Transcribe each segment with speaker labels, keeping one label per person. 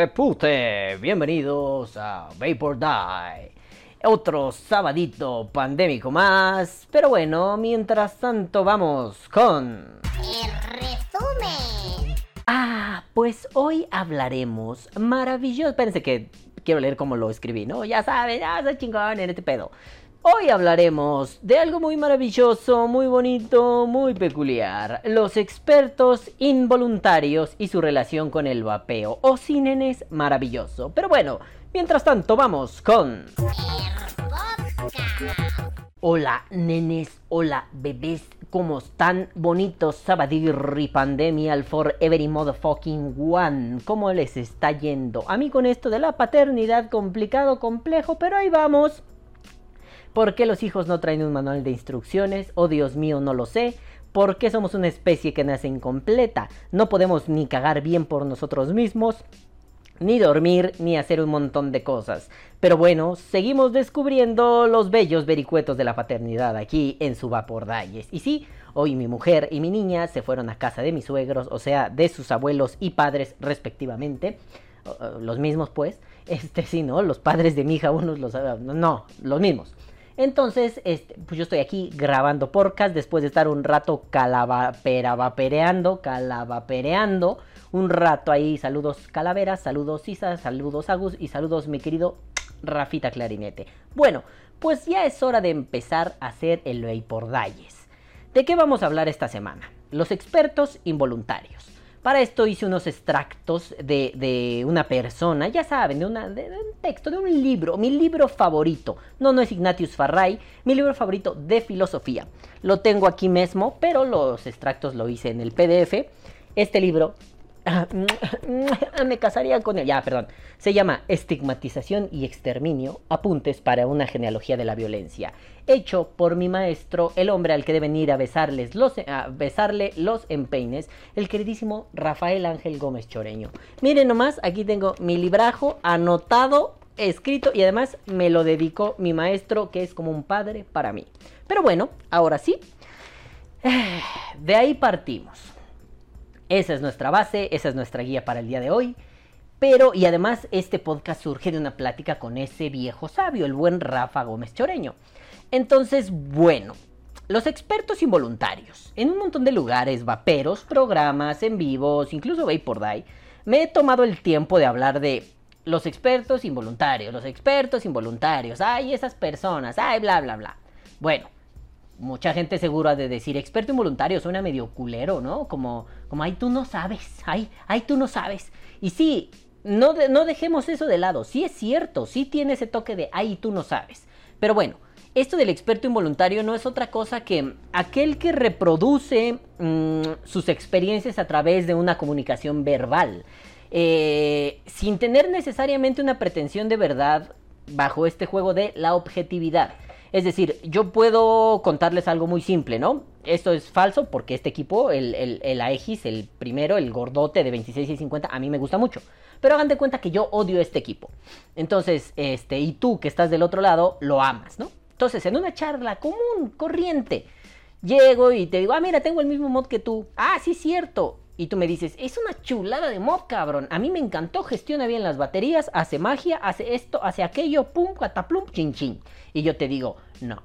Speaker 1: hijos de pute, bienvenidos a Vapor Die. Otro sabadito pandémico más, pero bueno, mientras tanto vamos con...
Speaker 2: El resumen.
Speaker 1: Ah, pues hoy hablaremos maravilloso. Espérense que quiero leer cómo lo escribí, ¿no? Ya saben, ya soy chingón en este pedo. Hoy hablaremos de algo muy maravilloso, muy bonito, muy peculiar. Los expertos involuntarios y su relación con el vapeo. O sin nenes, maravilloso. Pero bueno, mientras tanto vamos con... Hola nenes, hola bebés, ¿cómo están? Bonitos Sabadirri Pandemial for every motherfucking one. ¿Cómo les está yendo? A mí con esto de la paternidad complicado, complejo, pero ahí vamos. ¿Por qué los hijos no traen un manual de instrucciones? Oh Dios mío, no lo sé. ¿Por qué somos una especie que nace incompleta? No podemos ni cagar bien por nosotros mismos, ni dormir, ni hacer un montón de cosas. Pero bueno, seguimos descubriendo los bellos vericuetos de la paternidad aquí en su Vapor Dalles. Y sí, hoy mi mujer y mi niña se fueron a casa de mis suegros, o sea, de sus abuelos y padres respectivamente. Los mismos pues. Este sí, ¿no? Los padres de mi hija, unos los... No, los mismos. Entonces, este, pues yo estoy aquí grabando podcast después de estar un rato calavapereando, calavapereando, un rato ahí, saludos calaveras, saludos Isa, saludos Agus y saludos mi querido Rafita Clarinete. Bueno, pues ya es hora de empezar a hacer el Dalles. ¿De qué vamos a hablar esta semana? Los expertos involuntarios. Para esto hice unos extractos de, de una persona, ya saben, de, de, un texto, de un libro, mi libro favorito. No, no es Ignatius Farray, mi libro favorito de filosofía. Lo tengo aquí mismo, pero los extractos lo hice en el PDF. Este libro me casaría con él. Ya, perdón. Se llama Estigmatización y Exterminio, apuntes para una genealogía de la violencia. Hecho por mi maestro, el hombre al que deben ir a, besarles a besarle los empeines, el queridísimo Rafael Ángel Gómez Choreño. Miren nomás, aquí tengo mi librajo anotado, escrito y además me lo dedicó mi maestro, que es como un padre para mí. Pero bueno, ahora sí. De ahí partimos. Esa es nuestra base, esa es nuestra guía para el día de hoy. Pero, y además, este podcast surge de una plática con ese viejo sabio, el buen Rafa Gómez Choreño. Entonces, bueno, los expertos involuntarios. En un montón de lugares, vaperos, programas, en vivos, incluso Vapor Die, me he tomado el tiempo de hablar de los expertos involuntarios, los expertos involuntarios, ay, esas personas, ay, bla, bla, bla. Bueno, mucha gente segura de decir experto involuntario suena medio culero, ¿no? Como, como, ay, tú no sabes, ay, ay, tú no sabes. Y sí, no, de, no dejemos eso de lado, sí es cierto, sí tiene ese toque de, ay, tú no sabes. Pero bueno, esto del experto involuntario no es otra cosa que aquel que reproduce mmm, sus experiencias a través de una comunicación verbal, eh, sin tener necesariamente una pretensión de verdad bajo este juego de la objetividad. Es decir, yo puedo contarles algo muy simple, ¿no? Esto es falso porque este equipo, el, el, el Aegis, el primero, el gordote de 26 y 50, a mí me gusta mucho. Pero hagan de cuenta que yo odio este equipo. Entonces, este, y tú que estás del otro lado, lo amas, ¿no? Entonces, en una charla común, corriente, llego y te digo, ah, mira, tengo el mismo mod que tú. Ah, sí, cierto. Y tú me dices, es una chulada de mod, cabrón. A mí me encantó, gestiona bien las baterías, hace magia, hace esto, hace aquello, pum, cataplum, chin, chin. Y yo te digo, no,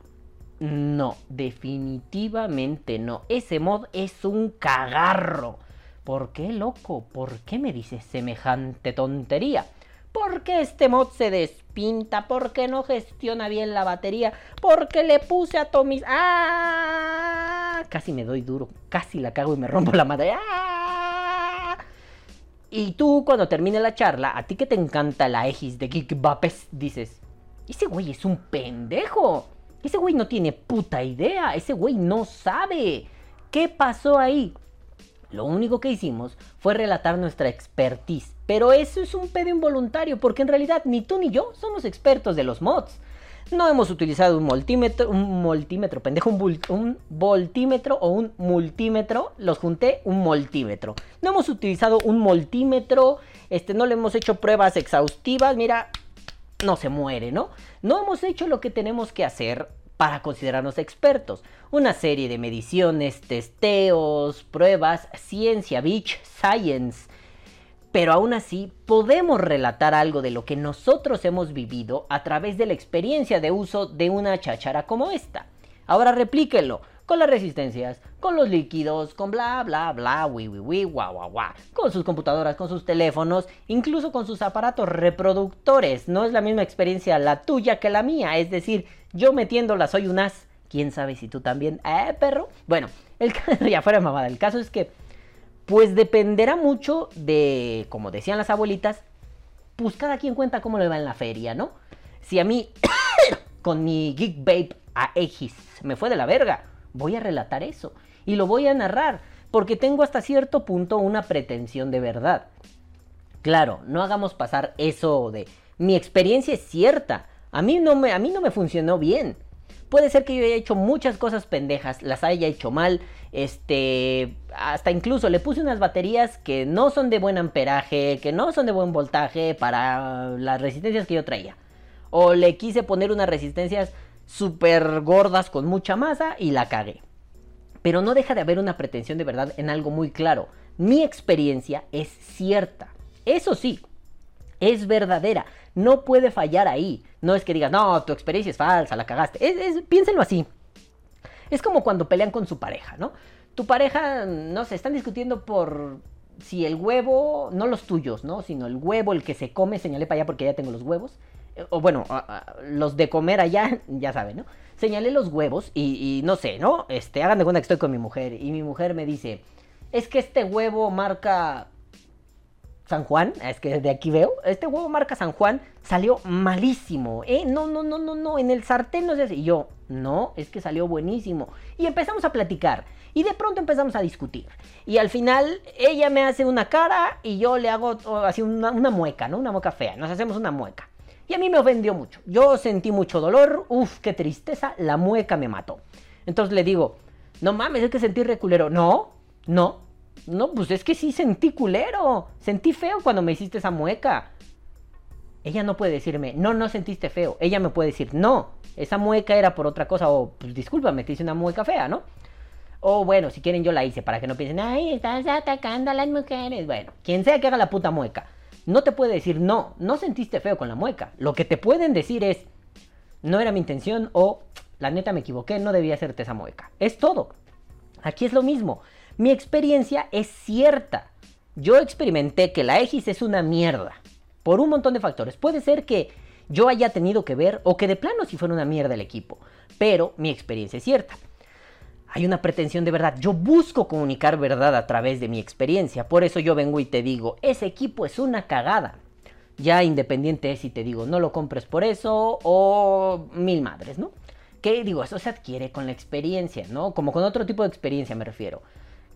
Speaker 1: no, definitivamente no. Ese mod es un cagarro. ¿Por qué, loco? ¿Por qué me dices semejante tontería? Porque este mod se despinta, porque no gestiona bien la batería, porque le puse atomis. ¡Ah! Casi me doy duro, casi la cago y me rompo la madre. ¡Ah! Y tú, cuando termine la charla, a ti que te encanta la Egis de Geek Vapes, dices: Ese güey es un pendejo. Ese güey no tiene puta idea. Ese güey no sabe. ¿Qué pasó ahí? Lo único que hicimos fue relatar nuestra expertise. Pero eso es un pedo involuntario, porque en realidad ni tú ni yo somos expertos de los mods. No hemos utilizado un multímetro, un multímetro, pendejo, un, un, voltímetro o un multímetro. Los junté, un multímetro. No hemos utilizado un multímetro, este, no le hemos hecho pruebas exhaustivas. Mira, no se muere, ¿no? No hemos hecho lo que tenemos que hacer para considerarnos expertos. Una serie de mediciones, testeos, pruebas, ciencia, bitch, science. pero aún así podemos relatar algo de lo que nosotros hemos vivido a través de la experiencia de uso de una cháchara como esta. Ahora replíquenlo con las resistencias, con los líquidos, con bla bla bla, wi wi wi, guau guau guau, con sus computadoras, con sus teléfonos, incluso con sus aparatos reproductores. No es la misma experiencia la tuya que la mía, es decir, yo metiéndola soy un as. ¿Quién sabe si tú también? ¿Eh, perro? Bueno, el caso ya fuera mamada, el caso es que pues dependerá mucho de, como decían las abuelitas, pues cada quien cuenta cómo le va en la feria, ¿no? Si a mí, con mi Geek Babe a Egis, me fue de la verga, voy a relatar eso. Y lo voy a narrar, porque tengo hasta cierto punto una pretensión de verdad. Claro, no hagamos pasar eso de mi experiencia es cierta. A mí no me, a mí no me funcionó bien. Puede ser que yo haya hecho muchas cosas pendejas, las haya hecho mal, este, hasta incluso le puse unas baterías que no son de buen amperaje, que no son de buen voltaje para las resistencias que yo traía. O le quise poner unas resistencias súper gordas con mucha masa y la cagué. Pero no deja de haber una pretensión de verdad en algo muy claro. Mi experiencia es cierta. Eso sí, es verdadera. No puede fallar ahí. No es que digas, no, tu experiencia es falsa, la cagaste. Piénsenlo así. Es como cuando pelean con su pareja, ¿no? Tu pareja, no sé, están discutiendo por si el huevo, no los tuyos, ¿no? Sino el huevo, el que se come, señalé para allá porque ya tengo los huevos. O bueno, los de comer allá, ya saben, ¿no? Señalé los huevos y, no sé, ¿no? Este, hagan de cuenta que estoy con mi mujer y mi mujer me dice, es que este huevo marca San Juan, es que desde aquí veo, este huevo marca San Juan salió malísimo, ¿eh? No, no, no, no, no, en el sartén no sé Y yo, no, es que salió buenísimo. Y empezamos a platicar. Y de pronto empezamos a discutir. Y al final ella me hace una cara y yo le hago así una, una mueca, ¿no? Una mueca fea. Nos hacemos una mueca. Y a mí me ofendió mucho. Yo sentí mucho dolor. Uf, qué tristeza. La mueca me mató. Entonces le digo, no mames, es que sentí reculero. No, no, no, pues es que sí sentí culero. Sentí feo cuando me hiciste esa mueca. Ella no puede decirme, no, no sentiste feo. Ella me puede decir, no, esa mueca era por otra cosa. O, pues discúlpame, te hice una mueca fea, ¿no? O bueno, si quieren yo la hice para que no piensen, ay, estás atacando a las mujeres. Bueno, quien sea que haga la puta mueca. No te puede decir, no, no sentiste feo con la mueca. Lo que te pueden decir es, no era mi intención o, la neta me equivoqué, no debía hacerte esa mueca. Es todo. Aquí es lo mismo. Mi experiencia es cierta. Yo experimenté que la Egis es una mierda. Por un montón de factores. Puede ser que yo haya tenido que ver o que de plano si fuera una mierda el equipo. Pero mi experiencia es cierta. Hay una pretensión de verdad. Yo busco comunicar verdad a través de mi experiencia. Por eso yo vengo y te digo, ese equipo es una cagada. Ya independiente es si te digo, no lo compres por eso o mil madres, ¿no? Que digo, eso se adquiere con la experiencia, ¿no? Como con otro tipo de experiencia me refiero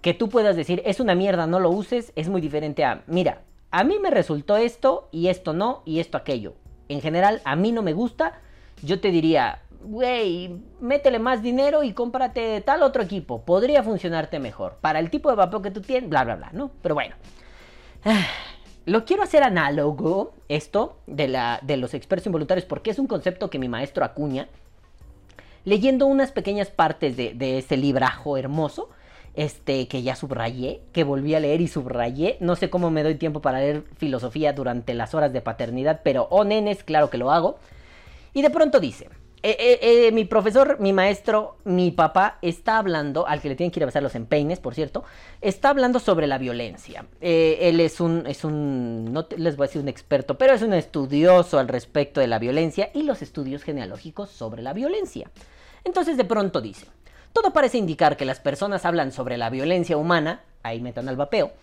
Speaker 1: que tú puedas decir, es una mierda, no lo uses, es muy diferente a, mira, a mí me resultó esto y esto no y esto aquello. En general, a mí no me gusta. Yo te diría, güey, métele más dinero y cómprate tal otro equipo. Podría funcionarte mejor. Para el tipo de vapor que tú tienes, bla, bla, bla, ¿no? Pero bueno. Lo quiero hacer análogo, esto, de, la, de los expertos involuntarios, porque es un concepto que mi maestro acuña. Leyendo unas pequeñas partes de, de ese librajo hermoso, este, que ya subrayé, que volví a leer y subrayé. No sé cómo me doy tiempo para leer filosofía durante las horas de paternidad, pero oh nenes, claro que lo hago. Y de pronto dice, eh, eh, eh, mi profesor, mi maestro, mi papá está hablando, al que le tienen que ir a besar los empeines, por cierto, está hablando sobre la violencia. él es un, es un, no les voy a decir un experto, pero es un estudioso al respecto de la violencia y los estudios genealógicos sobre la violencia. Entonces de pronto dice, todo parece indicar que las personas hablan sobre la violencia humana, ahí metan al vapeo,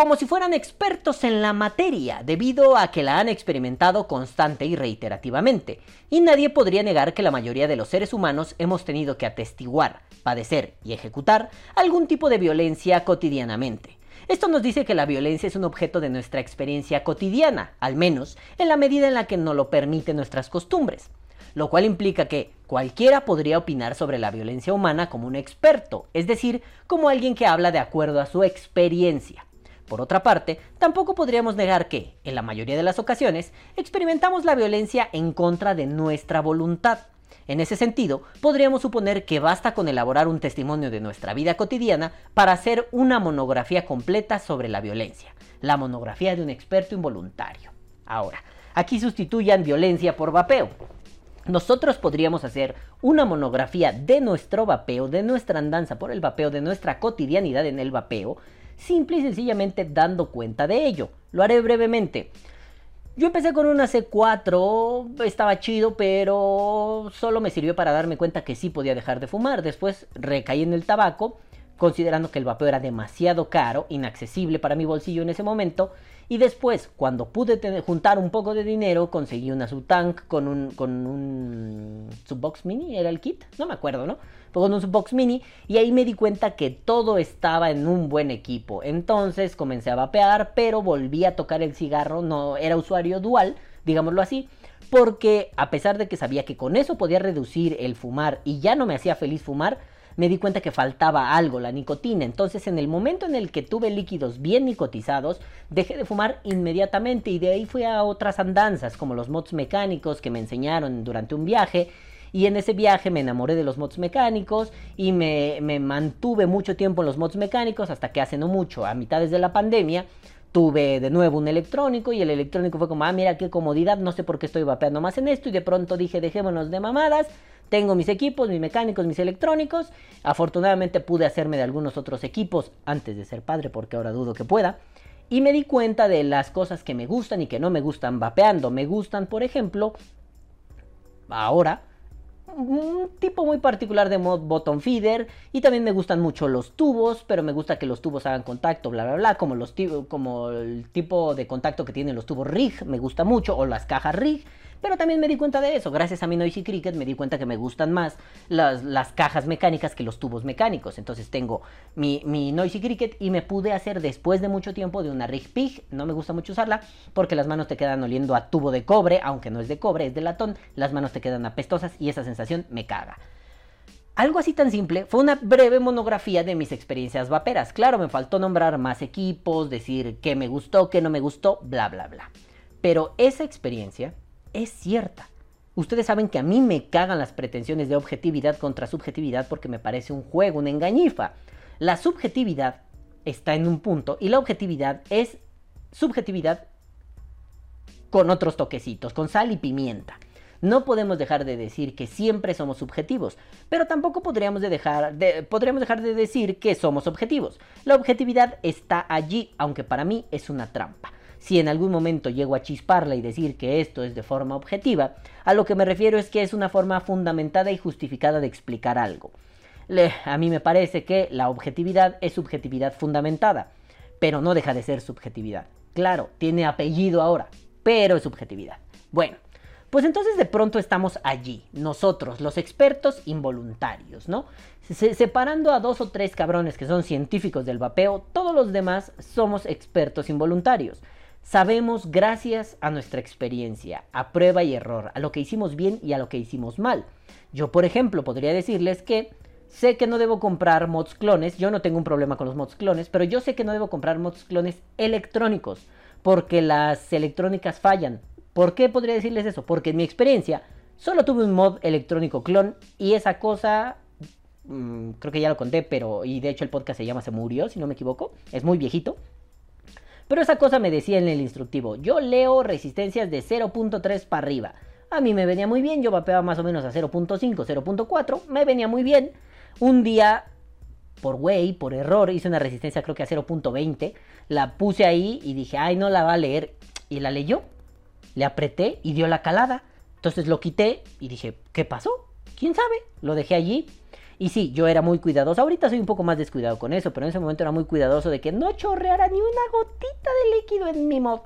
Speaker 1: como si fueran expertos en la materia, debido a que la han experimentado constante y reiterativamente. Y nadie podría negar que la mayoría de los seres humanos hemos tenido que atestiguar, padecer y ejecutar algún tipo de violencia cotidianamente. Esto nos dice que la violencia es un objeto de nuestra experiencia cotidiana, al menos en la medida en la que nos lo permiten nuestras costumbres lo cual implica que cualquiera podría opinar sobre la violencia humana como un experto, es decir, como alguien que habla de acuerdo a su experiencia. Por otra parte, tampoco podríamos negar que, en la mayoría de las ocasiones, experimentamos la violencia en contra de nuestra voluntad. En ese sentido, podríamos suponer que basta con elaborar un testimonio de nuestra vida cotidiana para hacer una monografía completa sobre la violencia, la monografía de un experto involuntario. Ahora, aquí sustituyan violencia por vapeo. Nosotros podríamos hacer una monografía de nuestro vapeo, de nuestra andanza por el vapeo, de nuestra cotidianidad en el vapeo, simple y sencillamente dando cuenta de ello. Lo haré brevemente. Yo empecé con una C4, estaba chido, pero solo me sirvió para darme cuenta que sí podía dejar de fumar. Después recaí en el tabaco, considerando que el vapeo era demasiado caro, inaccesible para mi bolsillo en ese momento. Y después, cuando pude juntar un poco de dinero, conseguí una Subtank con un, con un Subbox Mini, ¿era el kit? No me acuerdo, ¿no? con un Subbox Mini y ahí me di cuenta que todo estaba en un buen equipo. Entonces comencé a vapear, pero volví a tocar el cigarro, no era usuario dual, digámoslo así, porque a pesar de que sabía que con eso podía reducir el fumar y ya no me hacía feliz fumar, me di cuenta que faltaba algo, la nicotina. Entonces, en el momento en el que tuve líquidos bien nicotizados, dejé de fumar inmediatamente y de ahí fui a otras andanzas, como los mods mecánicos que me enseñaron durante un viaje y en ese viaje me enamoré de los mods mecánicos y me, mantuve mucho tiempo en los mods mecánicos hasta que hace no mucho, a mitades de la pandemia, tuve de nuevo un electrónico y el electrónico fue como, ah, mira qué comodidad, no sé por qué estoy vapeando más en esto y de pronto dije, dejémonos de mamadas, tengo mis equipos, mis mecánicos, mis electrónicos, afortunadamente pude hacerme de algunos otros equipos antes de ser padre porque ahora dudo que pueda. Y me di cuenta de las cosas que me gustan y que no me gustan vapeando. Me gustan, por ejemplo, ahora un tipo muy particular de mod bottom feeder y también me gustan mucho los tubos, pero me gusta que los tubos hagan contacto, bla bla bla, como los como el tipo de contacto que tienen los tubos rig, me gusta mucho o las cajas rig pero también me di cuenta de eso. Gracias a mi Noisy Cricket me di cuenta que me gustan más las, cajas mecánicas que los tubos mecánicos. Entonces tengo mi, mi Noisy Cricket y me pude hacer después de mucho tiempo de una Rig Pig. No me gusta mucho usarla porque las manos te quedan oliendo a tubo de cobre, aunque no es de cobre, es de latón. Las manos te quedan apestosas y esa sensación me caga. Algo así tan simple fue una breve monografía de mis experiencias vaperas. Claro, me faltó nombrar más equipos, decir qué me gustó, qué no me gustó, bla, bla, bla. Pero esa experiencia es cierta. Ustedes saben que a mí me cagan las pretensiones de objetividad contra subjetividad porque me parece un juego, una engañifa. La subjetividad está en un punto y la objetividad es subjetividad con otros toquecitos, con sal y pimienta. No podemos dejar de decir que siempre somos subjetivos, pero tampoco podríamos, dejar de, podríamos dejar de decir que somos objetivos. La objetividad está allí, aunque para mí es una trampa si en algún momento llego a chisparla y decir que esto es de forma objetiva, a lo que me refiero es que es una forma fundamentada y justificada de explicar algo. a mí me parece que la objetividad es subjetividad fundamentada, pero no deja de ser subjetividad. Claro, tiene apellido ahora, pero es subjetividad. Bueno, pues entonces de pronto estamos allí, nosotros, los expertos involuntarios, ¿no? separando a dos o tres cabrones que son científicos del vapeo, todos los demás somos expertos involuntarios. Sabemos gracias a nuestra experiencia, a prueba y error, a lo que hicimos bien y a lo que hicimos mal. Yo, por ejemplo, podría decirles que sé que no debo comprar mods clones, yo no tengo un problema con los mods clones, pero yo sé que no debo comprar mods clones electrónicos, porque las electrónicas fallan. ¿Por qué podría decirles eso? Porque en mi experiencia solo tuve un mod electrónico clon y esa cosa mm, creo que ya lo conté, pero y de hecho el podcast se llama Se murió, si no me equivoco, es muy viejito. Pero esa cosa me decía en el instructivo, yo leo resistencias de 0.3 para arriba. A mí me venía muy bien, yo vapeaba más o menos a 0.5, 0.4, me venía muy bien. Un día, por güey, por error, hice una resistencia creo que a 0.20, la puse ahí y dije, ay, no la va a leer. Y la leyó, le apreté y dio la calada. Entonces lo quité y dije, ¿qué pasó? ¿Quién sabe? Lo dejé allí y sí, yo era muy cuidadoso. Ahorita soy un poco más descuidado con eso, pero en ese momento era muy cuidadoso de que no chorreara ni una gotita de líquido en mi mod.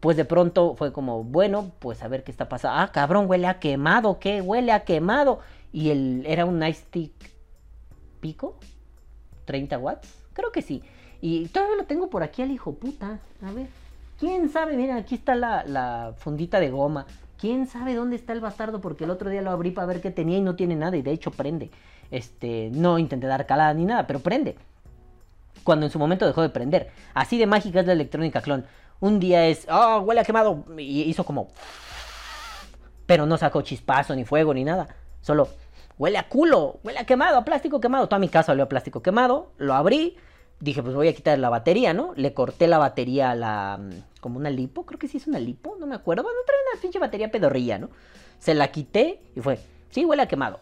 Speaker 1: Pues de pronto fue como, bueno, pues a ver qué está pasando. Ah, cabrón, huele a quemado, ¿qué? Huele a quemado. Y el, era un Nice Stick pico, 30 watts, creo que sí. Y todavía lo tengo por aquí al hijo puta. A ver, quién sabe, miren, aquí está la, la fundita de goma. ¿Quién sabe dónde está el bastardo? Porque el otro día lo abrí para ver qué tenía y no tiene nada y de hecho prende. Este, no intenté dar calada ni nada, pero prende. Cuando en su momento dejó de prender. Así de mágica es la electrónica clon. Un día es, oh, huele a quemado. Y hizo como... pero no sacó chispazo, ni fuego, ni nada. Solo huele a culo, huele a quemado, a plástico quemado. Toda mi casa olió a plástico quemado, lo abrí, dije, pues voy a quitar la batería, ¿no? Le corté la batería a la. Como una lipo, creo que sí es una lipo, no me acuerdo. Bueno, trae una pinche batería pedorrilla, ¿no? Se la quité y fue, sí, huele a quemado.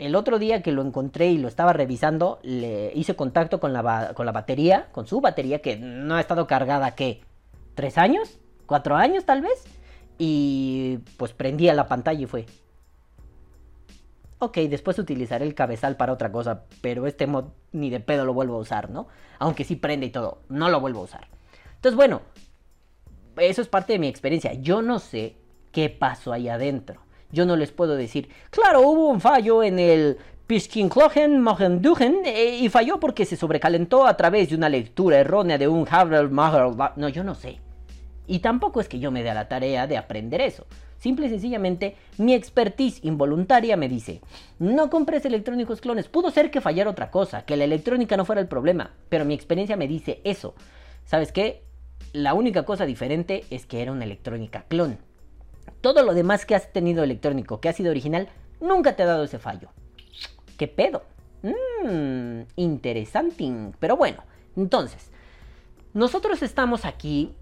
Speaker 1: El otro día que lo encontré y lo estaba revisando, le hice contacto con la, con la batería, con su batería, que no ha estado cargada, ¿qué? ¿Tres años? ¿Cuatro años tal vez? Y pues prendía la pantalla y fue, ok, después utilizaré el cabezal para otra cosa, pero este mod ni de pedo lo vuelvo a usar, ¿no? Aunque sí prende y todo, no lo vuelvo a usar. Entonces, bueno, eso es parte de mi experiencia. Yo no sé qué pasó ahí adentro. Yo no les puedo decir, claro, hubo un fallo en el Piskinklogen Mogendugen eh, y falló porque se sobrecalentó a través de una lectura errónea de un Havel No, yo no sé. Y tampoco es que yo me dé a la tarea de aprender eso. Simple y sencillamente, mi expertise involuntaria me dice, no compres electrónicos clones. Pudo ser que fallara otra cosa, que la electrónica no fuera el problema, pero mi experiencia me dice eso. ¿Sabes qué? La única cosa diferente es que era una electrónica clon. Todo lo demás que has tenido electrónico, que ha sido original, nunca te ha dado ese fallo. ¿Qué pedo? Mmm, interesante. Pero bueno, entonces, nosotros estamos aquí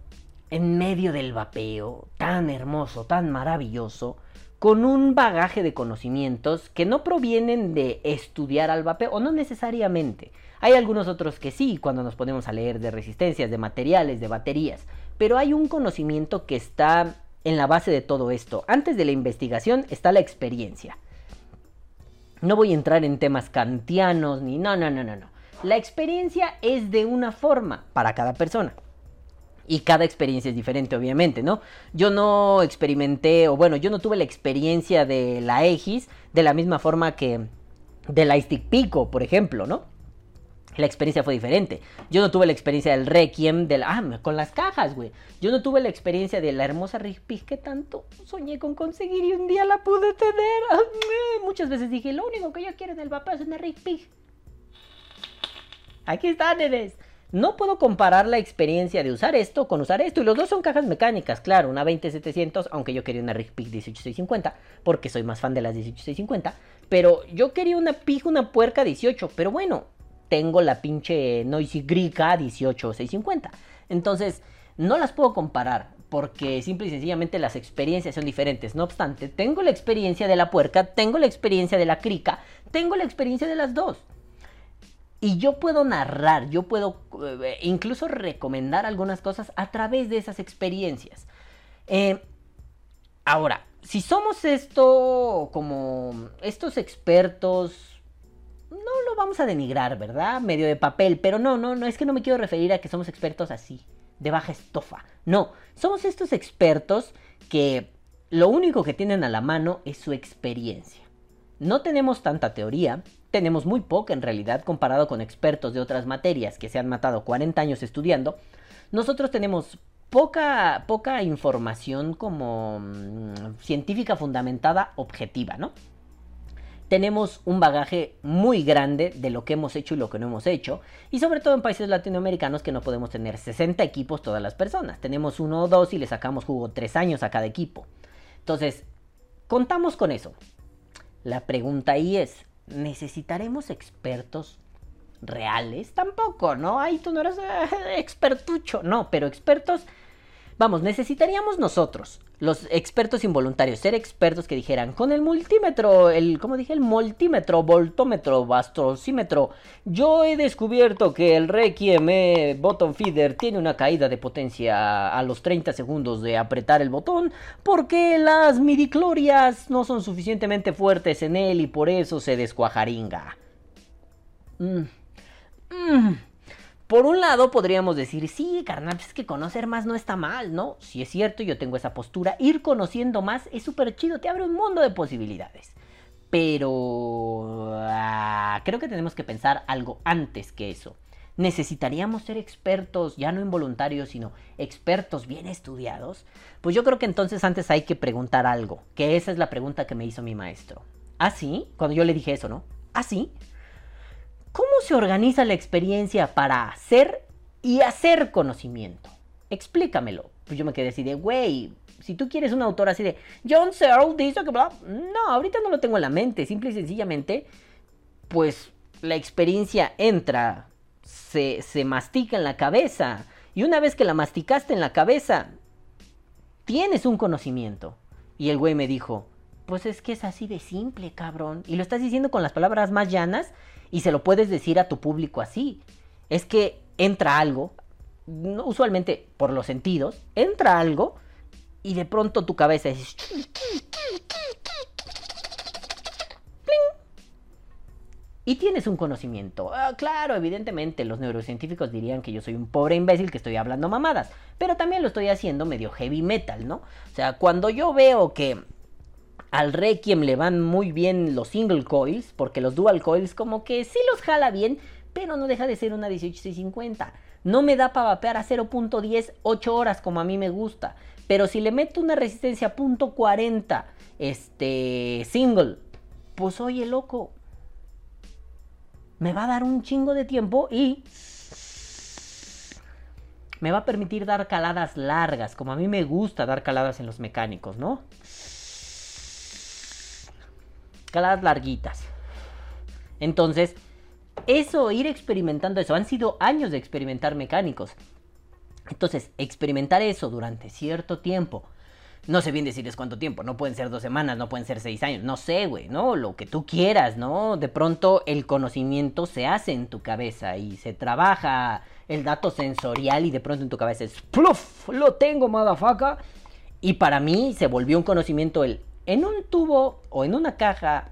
Speaker 1: en medio del vapeo, tan hermoso, tan maravilloso, con un bagaje de conocimientos que no provienen de estudiar al vapeo, o no necesariamente. Hay algunos otros que sí, cuando nos ponemos a leer de resistencias, de materiales, de baterías, pero hay un conocimiento que está en la base de todo esto. Antes de la investigación está la experiencia. No voy a entrar en temas kantianos ni no, no, no, no, no. La experiencia es de una forma para cada persona. Y cada experiencia es diferente, obviamente, ¿no? Yo no experimenté, o bueno, yo no tuve la experiencia de la Aegis de la misma forma que de la Stick Pico, por ejemplo, ¿no? La experiencia fue diferente. Yo no tuve la experiencia del Requiem, del, ah, con las cajas, güey. Yo no tuve la experiencia de la hermosa Rig Pig que tanto soñé con conseguir y un día la pude tener. muchas veces dije, lo único que yo quiero en el vapor es una Rig Pig. Aquí está, nenes. No puedo comparar la experiencia de usar esto con usar esto. Y los dos son cajas mecánicas, claro. Una 20700, aunque yo quería una Rig Pig 18650, porque soy más fan de las 18650. Pero yo quería una Pig, una puerca 18. Pero bueno, tengo la pinche Noisy Grica 18650. Entonces, no las puedo comparar. Porque simple y sencillamente las experiencias son diferentes. No obstante, tengo la experiencia de la puerca, tengo la experiencia de la crica, tengo la experiencia de las dos. Y yo puedo narrar, yo puedo eh, incluso recomendar algunas cosas a través de esas experiencias. Eh, ahora, si somos esto como estos expertos, no lo vamos a denigrar, ¿verdad? Medio de papel, pero no, no, no, es que no me quiero referir a que somos expertos así, de baja estofa. No, somos estos expertos que lo único que tienen a la mano es su experiencia. No tenemos tanta teoría, tenemos muy poca en realidad comparado con expertos de otras materias que se han matado 40 años estudiando. Nosotros tenemos poca, poca información como mm, científica fundamentada objetiva, ¿no? Tenemos un bagaje muy grande de lo que hemos hecho y lo que no hemos hecho. Y sobre todo en países latinoamericanos que no podemos tener 60 equipos todas las personas. Tenemos uno o dos y le sacamos jugo tres años a cada equipo. Entonces, contamos con eso. La pregunta ahí es, ¿necesitaremos expertos reales? Tampoco, ¿no? Ay, tú no eres eh, expertucho. No, pero expertos Vamos, necesitaríamos nosotros, los expertos involuntarios, ser expertos que dijeran, con el multímetro, el, ¿cómo dije? El multímetro, voltómetro, bastrocímetro, yo he descubierto que el Requiem e Bottom Feeder tiene una caída de potencia a los 30 segundos de apretar el botón, porque las midiclorias no son suficientemente fuertes en él y por eso se descuajaringa. Mm. Mm. Por un lado podríamos decir, sí, carnal, pues es que conocer más no está mal, ¿no? Si es cierto, yo tengo esa postura, ir conociendo más es súper chido, te abre un mundo de posibilidades. Pero ah, creo que tenemos que pensar algo antes que eso. ¿Necesitaríamos ser expertos, ya no involuntarios, sino expertos bien estudiados? Pues yo creo que entonces antes hay que preguntar algo, que esa es la pregunta que me hizo mi maestro. ¿Ah, sí? Cuando yo le dije eso, ¿no? ¿Ah, sí? ¿Cómo se organiza la experiencia para hacer y hacer conocimiento? Explícamelo. Pues yo me quedé así de, güey, Si tú quieres un autor así de John Searle dice que bla, no, ahorita no lo tengo en la mente, simple y sencillamente, pues la experiencia entra, se, se mastica en la cabeza, y una vez que la masticaste en la cabeza, tienes un conocimiento. Y el güey me dijo, pues es que es así de simple, cabrón. Y lo estás diciendo con las palabras más llanas y se lo puedes decir a tu público así. Es que entra algo, usualmente por los sentidos, entra algo y de pronto tu cabeza es... Y tienes un conocimiento. Ah, claro, evidentemente los neurocientíficos dirían que yo soy un pobre imbécil que estoy hablando mamadas. Pero también lo estoy haciendo medio heavy metal, ¿no? O sea, cuando yo veo que al Requiem le van muy bien los single coils, porque los dual coils como que sí los jala bien, pero no deja de ser una 18650. No me da para vapear a 0.10 8 horas como a mí me gusta. Pero si le meto una resistencia .40 este single, pues oye loco, me va a dar un chingo de tiempo y me va a permitir dar caladas largas, como a mí me gusta dar caladas en los mecánicos, ¿no? Caladas larguitas. Entonces, eso, ir experimentando eso, han sido años de experimentar mecánicos. Entonces, experimentar eso durante cierto tiempo, no sé bien decirles cuánto tiempo, no pueden ser dos semanas, no pueden ser seis años, no sé, güey, ¿no? Lo que tú quieras, ¿no? De pronto el conocimiento se hace en tu cabeza y se trabaja el dato sensorial y de pronto en tu cabeza es ¡pluf! Lo tengo, motherfucker. Y para mí se volvió un conocimiento el en un tubo o en una caja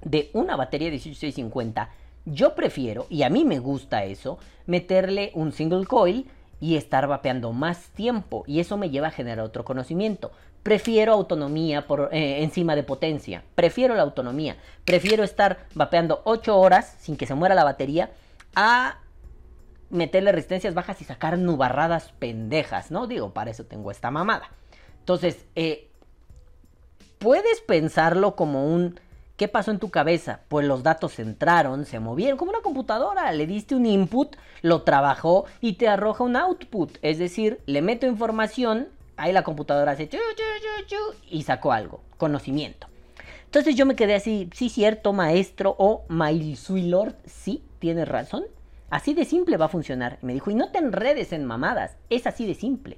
Speaker 1: de una batería 18650, yo prefiero, y a mí me gusta eso, meterle un single coil y estar vapeando más tiempo y eso me lleva a generar otro conocimiento. Prefiero autonomía por eh, encima de potencia. Prefiero la autonomía. Prefiero estar vapeando 8 horas sin que se muera la batería a meterle resistencias bajas y sacar nubarradas pendejas, ¿no? Digo, para eso tengo esta mamada. Entonces, eh, puedes pensarlo como un ¿Qué pasó en tu cabeza? Pues los datos entraron, se movieron como una computadora, le diste un input, lo trabajó y te arroja un output. Es decir, le meto información, ahí la computadora hace chu, y sacó algo, conocimiento. Entonces yo me quedé así, sí cierto, maestro o my Lord, sí, tienes razón. Así de simple va a funcionar. me dijo, y no te enredes en mamadas, es así de simple.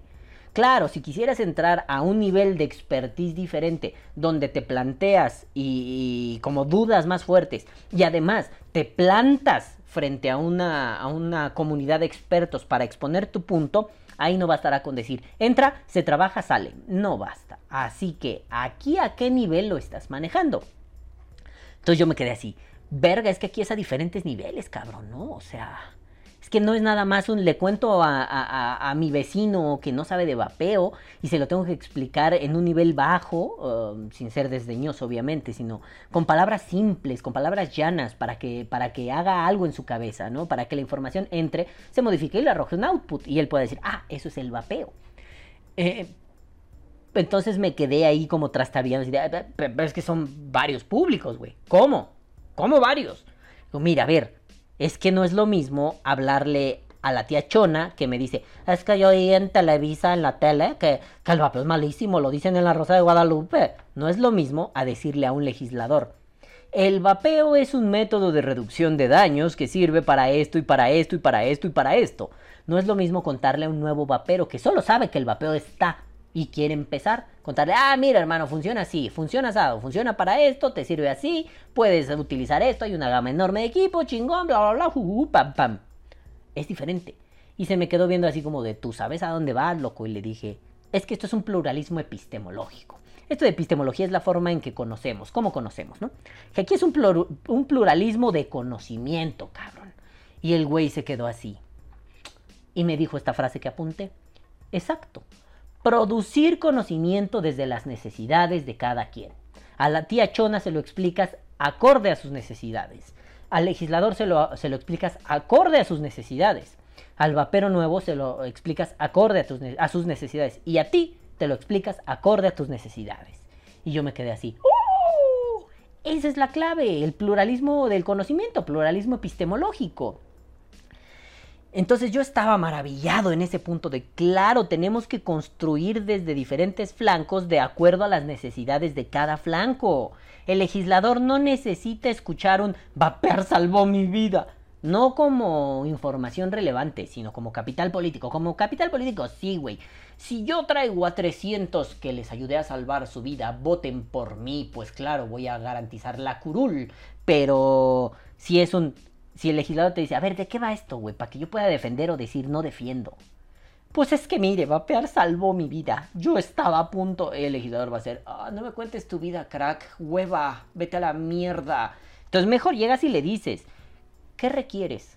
Speaker 1: Claro, si quisieras entrar a un nivel de expertise diferente, donde te planteas y, como dudas más fuertes, y además te plantas frente a una, a una comunidad de expertos para exponer tu punto, ahí no bastará con decir, entra, se trabaja, sale. No basta. Así que, ¿aquí a qué nivel lo estás manejando? Entonces yo me quedé así, verga, es que aquí es a diferentes niveles, cabrón, ¿no? O sea, es que no es nada más un le cuento a, mi vecino que no sabe de vapeo y se lo tengo que explicar en un nivel bajo, um, sin ser desdeñoso obviamente, sino con palabras simples, con palabras llanas para que, para que haga algo en su cabeza, ¿no? Para que la información entre, se modifique y le arroje un output y él pueda decir, ah, eso es el vapeo. Eh, entonces me quedé ahí como trastabillando, pero es que son varios públicos, güey. ¿Cómo? ¿Cómo varios? Mira, a ver, es que no es lo mismo hablarle a la tía Chona que me dice, es que yo oí en Televisa, en la tele, que, el vapeo es malísimo, lo dicen en la Rosa de Guadalupe. No es lo mismo a decirle a un legislador. El vapeo es un método de reducción de daños que sirve para esto y para esto y para esto y para esto. No es lo mismo contarle a un nuevo vapero que solo sabe que el vapeo está y quiere empezar, contarle, ah, mira hermano, funciona así, funciona asado, funciona para esto, te sirve así, puedes utilizar esto, hay una gama enorme de equipo, chingón, bla, bla, bla, pam, pam. Es diferente. Y se me quedó viendo así como de, tú sabes a dónde vas, loco, y le dije, es que esto es un pluralismo epistemológico. Esto de epistemología es la forma en que conocemos, cómo conocemos, ¿no? Que aquí es un, un pluralismo de conocimiento, cabrón. Y el güey se quedó así. Y me dijo esta frase que apunté. Exacto producir conocimiento desde las necesidades de cada quien. A la tía Chona se lo explicas acorde a sus necesidades. Al legislador se lo, se lo explicas acorde a sus necesidades. Al vapero nuevo se lo explicas acorde a, a sus necesidades. Y a ti te lo explicas acorde a tus necesidades. Y yo me quedé así. ¡Oh! Esa es la clave, el pluralismo del conocimiento, pluralismo epistemológico. Entonces yo estaba maravillado en ese punto de, claro, tenemos que construir desde diferentes flancos de acuerdo a las necesidades de cada flanco. El legislador no necesita escuchar un vapear salvó mi vida. No como información relevante, sino como capital político. Como capital político, sí, güey. Si yo traigo a 300 que les ayudé a salvar su vida, voten por mí, pues claro, voy a garantizar la curul. Pero si es un si el legislador te dice, a ver, ¿de qué va esto, güey? Para que yo pueda defender o decir no defiendo. Pues es que mire, vapear salvó mi vida. Yo estaba a punto. El legislador va a ser, ah, no me cuentes tu vida, crack, hueva, vete a la mierda. Entonces mejor llegas y le dices, ¿qué requieres?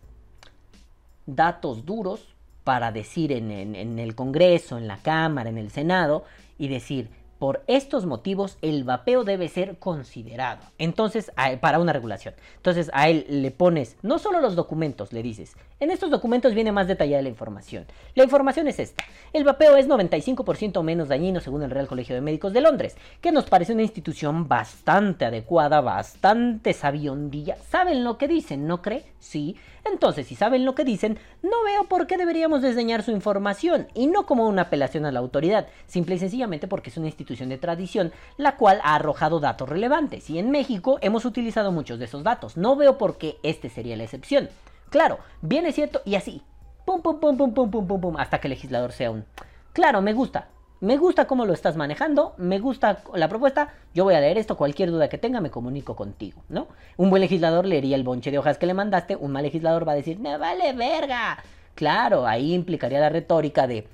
Speaker 1: Datos duros para decir en, en, en el Congreso, en la Cámara, en el Senado, y decir, por estos motivos, el vapeo debe ser considerado. Entonces, para una regulación. Entonces, a él le pones no solo los documentos, le dices, en estos documentos viene más detallada la información. La información es esta. El vapeo es 95% menos dañino según el Real Colegio de Médicos de Londres, que nos parece una institución bastante adecuada, bastante sabiondilla. ¿Saben lo que dicen, no cree? Sí. Entonces, si saben lo que dicen, no veo por qué deberíamos desdeñar su información, y no como una apelación a la autoridad, simple y sencillamente porque es una institución de tradición, la cual ha arrojado datos relevantes, y en México hemos utilizado muchos de esos datos. No veo por qué este sería la excepción. Claro, bien es cierto, y así. Pum, pum, pum, pum, pum, pum, pum, pum, hasta que el legislador sea un... Claro, me gusta. Me gusta cómo lo estás manejando, me gusta la propuesta, yo voy a leer esto, cualquier duda que tenga me comunico contigo, ¿no? Un buen legislador leería el bonche de hojas que le mandaste, un mal legislador va a decir, me vale verga. Claro, ahí implicaría la retórica de,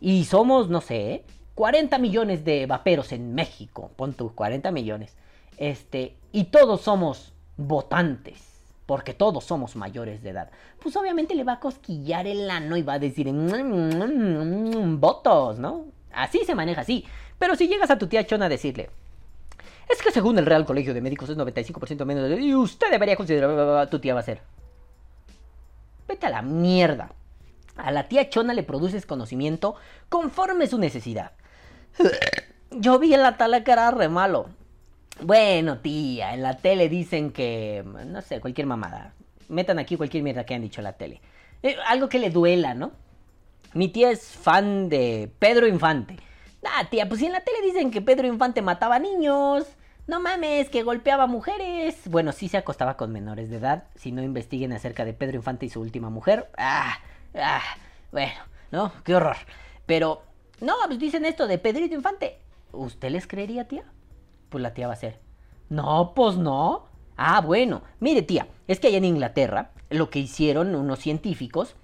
Speaker 1: y somos, no sé, 40 millones de vaperos en México, pon tú 40 millones, este, y todos somos votantes porque todos somos mayores de edad, pues obviamente le va a cosquillar el ano y va a decir mm, mm, mm, votos, ¿no? Así se maneja, así. Pero si llegas a tu tía Chona a decirle, es que según el Real Colegio de Médicos es 95% menos de... Y usted debería considerar... Tu tía va a ser... Vete a la mierda. A la tía Chona le produces conocimiento conforme su necesidad. Yo vi en la tala que era re malo. Bueno, tía, en la tele dicen que... No sé, cualquier mamada. Metan aquí cualquier mierda que han dicho en la tele. Eh, algo que le duela, ¿no? Mi tía es fan de Pedro Infante. Ah, tía, pues si en la tele dicen que Pedro Infante mataba niños. No mames, que golpeaba mujeres. Bueno, sí se acostaba con menores de edad. Si no investiguen acerca de Pedro Infante y su última mujer. Ah, ah, bueno, ¿no? Qué horror. Pero, no, pues dicen esto de Pedrito Infante. ¿Usted les creería, tía? Pues la tía va a ser. No, pues no. Ah, bueno. Mire, tía, es que allá en Inglaterra lo que hicieron unos científicos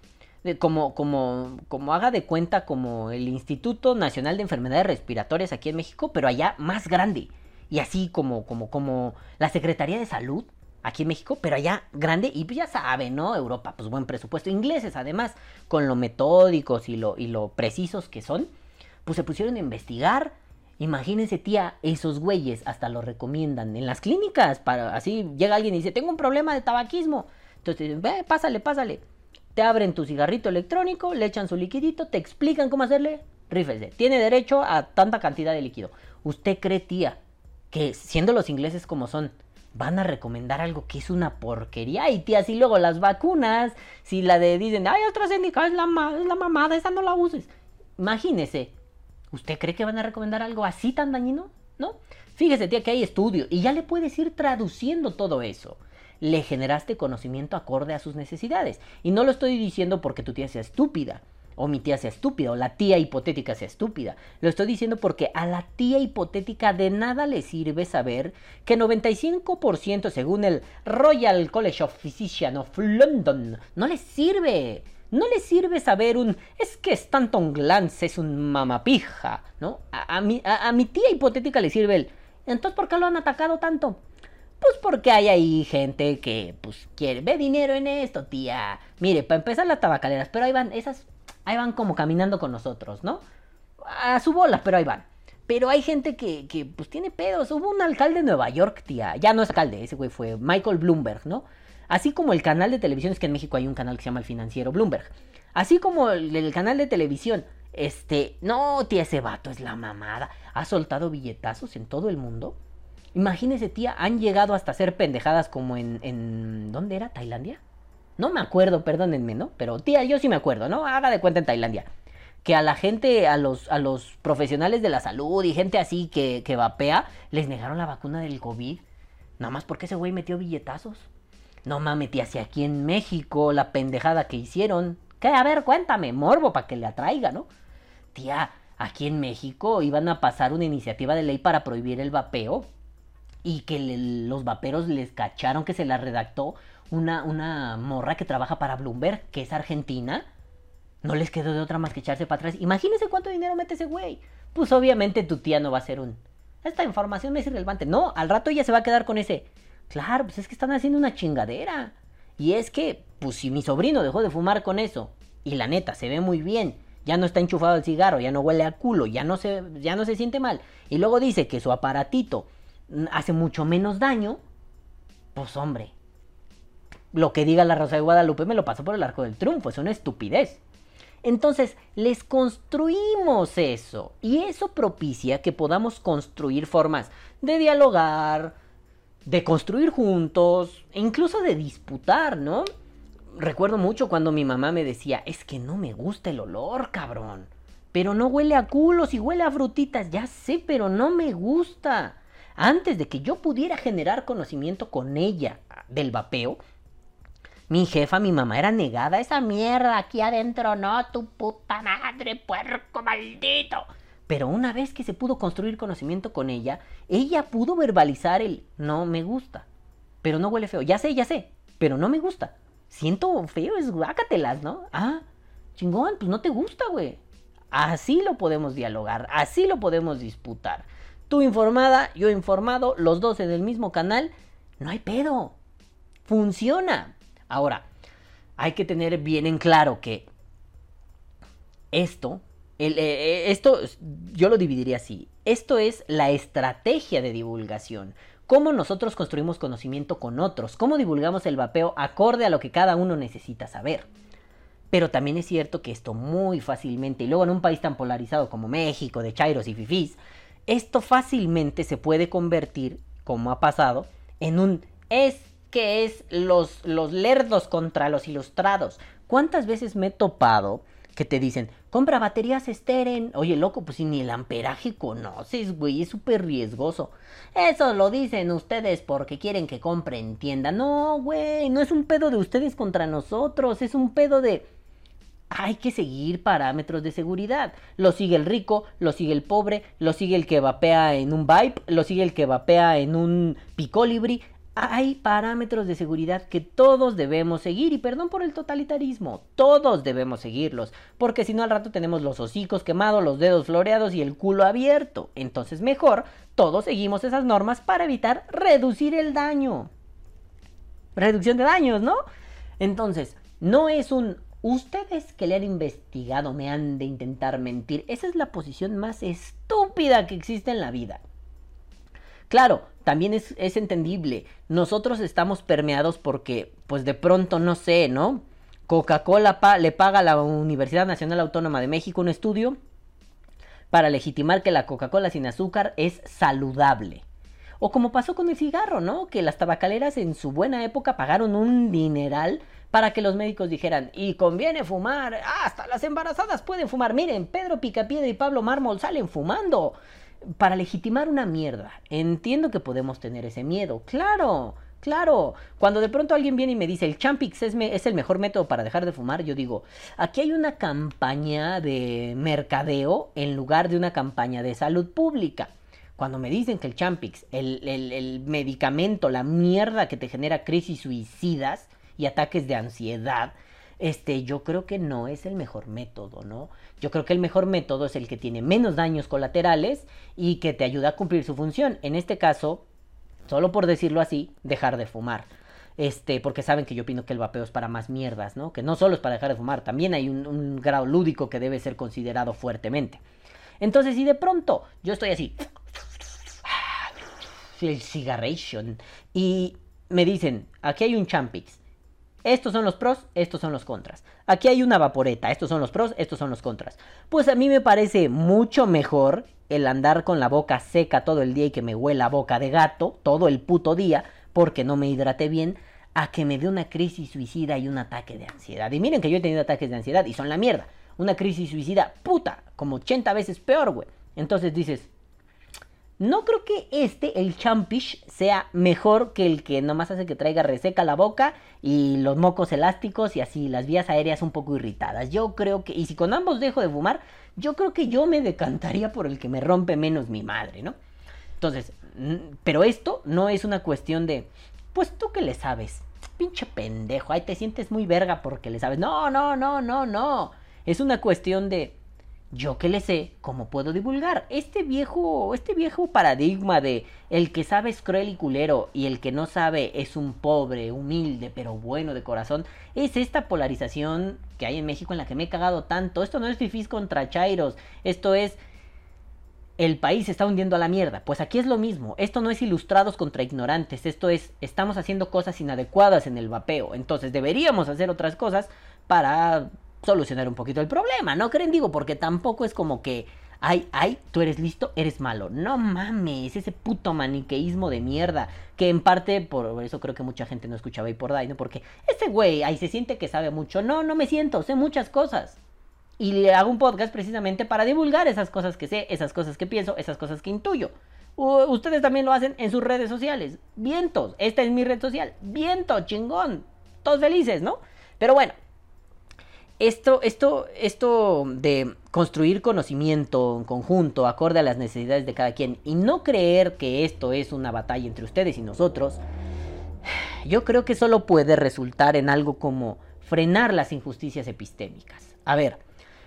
Speaker 1: como, como, como haga de cuenta como el Instituto Nacional de Enfermedades Respiratorias aquí en México, pero allá más grande. Y así como, como, como la Secretaría de Salud aquí en México, pero allá grande. Y pues ya saben, ¿no? Europa, pues buen presupuesto. Ingleses, además, con lo metódicos y lo, y lo precisos que son, pues se pusieron a investigar. Imagínense, tía, esos güeyes hasta lo recomiendan en las clínicas. Para, así llega alguien y dice, tengo un problema de tabaquismo. Entonces, ve, pásale, pásale te abren tu cigarrito electrónico, le echan su liquidito, te explican cómo hacerle, rífese. Tiene derecho a tanta cantidad de líquido. ¿Usted cree, tía, que siendo los ingleses como son, van a recomendar algo que es una porquería? Y tía, si luego las vacunas, si la de dicen, ay, AstraZeneca es la, es la mamada, esa no la uses. Imagínese, ¿usted cree que van a recomendar algo así tan dañino? ¿No? Fíjese, tía, que hay estudio y ya le puedes ir traduciendo todo eso le generaste conocimiento acorde a sus necesidades. Y no lo estoy diciendo porque tu tía sea estúpida, o mi tía sea estúpida, o la tía hipotética sea estúpida. Lo estoy diciendo porque a la tía hipotética de nada le sirve saber que 95% según el Royal College of Physicians of London, no le sirve. No le sirve saber un es que Stanton Glantz es un mamapija, ¿no? A, mi, a mi tía hipotética le sirve el entonces ¿por qué lo han atacado tanto? Pues porque hay ahí gente que pues quiere, ve dinero en esto, tía. Mire, para empezar las tabacaleras, pero ahí van, esas, ahí van como caminando con nosotros, ¿no? A su bola, pero ahí van. Pero hay gente que, que pues tiene pedos. Hubo un alcalde de Nueva York, tía. Ya no es alcalde, ese güey fue Michael Bloomberg, ¿no? Así como el canal de televisión, es que en México hay un canal que se llama El Financiero Bloomberg. Así como el, canal de televisión, este, no, tía, ese vato es la mamada. Ha soltado billetazos en todo el mundo Imagínese, tía, han llegado hasta hacer pendejadas como en, en. ¿Dónde era? ¿Tailandia? no me acuerdo, perdónenme, ¿no? Pero tía, yo sí me acuerdo, ¿no? Haga de cuenta en Tailandia. Que a la gente, a los, a los profesionales de la salud y gente así que, que vapea, les negaron la vacuna del COVID. Nada más porque ese güey metió billetazos. No mames, tía, si aquí en México la pendejada que hicieron. ¿Qué? A ver, cuéntame, morbo, para que le atraiga, ¿no? Tía, aquí en México iban a pasar una iniciativa de ley para prohibir el vapeo y que los vaperos les cacharon que se la redactó una, una morra que trabaja para Bloomberg, que es argentina. No les quedó de otra más que echarse para atrás. Imagínense cuánto dinero mete ese güey. Pues obviamente tu tía no va a ser un... Esta información me es irrelevante. No, al rato ella se va a quedar con ese... Claro, pues es que están haciendo una chingadera. Y es que, pues si mi sobrino dejó de fumar con eso, y la neta, se ve muy bien, ya no está enchufado el cigarro, ya no huele a culo, ya no se, ya no se siente mal, y luego dice que su aparatito mm, hace mucho menos daño, pues hombre, lo que diga la Rosa de Guadalupe me lo paso por el arco del triunfo, es una estupidez. Entonces, les construimos eso. Y eso propicia que podamos construir formas de dialogar, de construir juntos, e incluso de disputar, ¿no? Recuerdo mucho cuando mi mamá me decía, es que no me gusta el olor, cabrón. Pero no huele a culos y huele a frutitas, ya sé, pero no me gusta. Antes de que yo pudiera generar conocimiento con ella del vapeo, mi jefa, mi mamá era negada a esa mierda aquí adentro, no, tu puta madre, puerco maldito. Pero una vez que se pudo construir conocimiento con ella, ella pudo verbalizar el no me gusta. Pero no huele feo. Ya sé, ya sé. Pero no me gusta. Siento feo, es guácatelas, ¿no? Ah, chingón, pues no te gusta, güey. Así lo podemos dialogar, así lo podemos disputar. Tú informada, yo informado, los dos en el mismo canal, no hay pedo. Funciona. Ahora, hay que tener bien en claro que esto, el, eh, esto yo lo dividiría así. Esto es la estrategia de divulgación. Cómo nosotros construimos conocimiento con otros, cómo divulgamos el vapeo acorde a lo que cada uno necesita saber. Pero también es cierto que esto muy fácilmente, y luego en un país tan polarizado como México, de chairos y fifís, esto fácilmente se puede convertir, como ha pasado, en un es que es los, los lerdos contra los ilustrados. ¿Cuántas veces me he topado que te dicen, compra baterías Steren? Oye, loco, pues si ni el amperaje conoces, güey, es súper riesgoso. Eso lo dicen ustedes porque quieren que compre en tienda. No, güey, no es un pedo de ustedes contra nosotros, es un pedo de hay que seguir parámetros de seguridad. Lo sigue el rico, lo sigue el pobre, lo sigue el que vapea en un Vibe, lo sigue el que vapea en un Picolibri. Hay parámetros de seguridad que todos debemos seguir y perdón por el totalitarismo, todos debemos seguirlos, porque si no al rato tenemos los hocicos quemados, los dedos floreados y el culo abierto. Entonces mejor todos seguimos esas normas para evitar reducir el daño. Reducción de daños, ¿no? Entonces, no es un Ustedes que le han investigado me han de intentar mentir. Esa es la posición más estúpida que existe en la vida. Claro, también es, entendible. Nosotros estamos permeados porque, pues de pronto, no sé, ¿no? Coca-Cola pa le paga a la Universidad Nacional Autónoma de México un estudio para legitimar que la Coca-Cola sin azúcar es saludable. O como pasó con el cigarro, ¿no? Que las tabacaleras en su buena época pagaron un dineral para que los médicos dijeran, y conviene fumar, hasta las embarazadas pueden fumar. Miren, Pedro Picapiedra y Pablo Mármol salen fumando. Para legitimar una mierda. Entiendo que podemos tener ese miedo, claro. Claro, cuando de pronto alguien viene y me dice el Champix es, el mejor método para dejar de fumar, yo digo, aquí hay una campaña de mercadeo en lugar de una campaña de salud pública. Cuando me dicen que el Champix, el, el medicamento, la mierda que te genera crisis suicidas y ataques de ansiedad, este, yo creo que no es el mejor método, ¿no? Yo creo que el mejor método es el que tiene menos daños colaterales y que te ayuda a cumplir su función. En este caso, solo por decirlo así, dejar de fumar. Este, porque saben que yo opino que el vapeo es para más mierdas, ¿no? Que no solo es para dejar de fumar, también hay un, un grado lúdico que debe ser considerado fuertemente. Entonces, si de pronto yo estoy así, el cigarration, y me dicen, aquí hay un champix, estos son los pros, estos son los contras. Aquí hay una vaporeta, estos son los pros, estos son los contras. Pues a mí me parece mucho mejor el andar con la boca seca todo el día y que me huela boca de gato todo el puto día porque no me hidraté bien, a que me dé una crisis suicida y un ataque de ansiedad. Y miren que yo he tenido ataques de ansiedad y son la mierda. Una crisis suicida, puta, como 80 veces peor, güey. Entonces dices, no creo que este, el champish, sea mejor que el que nomás hace que traiga reseca la boca y los mocos elásticos y así las vías aéreas un poco irritadas. Yo creo que, y si con ambos dejo de fumar, yo creo que yo me decantaría por el que me rompe menos mi madre, ¿no? Entonces, pero esto no es una cuestión de, pues tú que le sabes, pinche pendejo, ahí te sientes muy verga porque le sabes. No, no, no, no, no. Es una cuestión de, yo que le sé, ¿cómo puedo divulgar? Este viejo, este viejo paradigma de el que sabe es cruel y culero y el que no sabe es un pobre, humilde, pero bueno de corazón, es esta polarización que hay en México en la que me he cagado tanto. Esto no es fifís contra chairos, esto es el país se está hundiendo a la mierda. Pues aquí es lo mismo. Esto no es ilustrados contra ignorantes. Esto es, estamos haciendo cosas inadecuadas en el vapeo. Entonces deberíamos hacer otras cosas para solucionar un poquito el problema, ¿no creen? Digo, porque tampoco es como que, ay, ay, tú eres listo, eres malo. No mames, ese puto maniqueísmo de mierda. Que en parte, por eso creo que mucha gente no escuchaba por ¿no? Porque ese güey ahí se siente que sabe mucho. No, no me siento, sé muchas cosas. Y le hago un podcast precisamente para divulgar esas cosas que sé, esas cosas que pienso, esas cosas que intuyo. ustedes también lo hacen en sus redes sociales. Vientos, esta es mi red social. Viento, chingón. Todos felices, ¿no? Pero bueno, esto, esto, esto de construir conocimiento en conjunto, acorde a las necesidades de cada quien, y no creer que esto es una batalla entre ustedes y nosotros, yo creo que solo puede resultar en algo como frenar las injusticias epistémicas. A ver,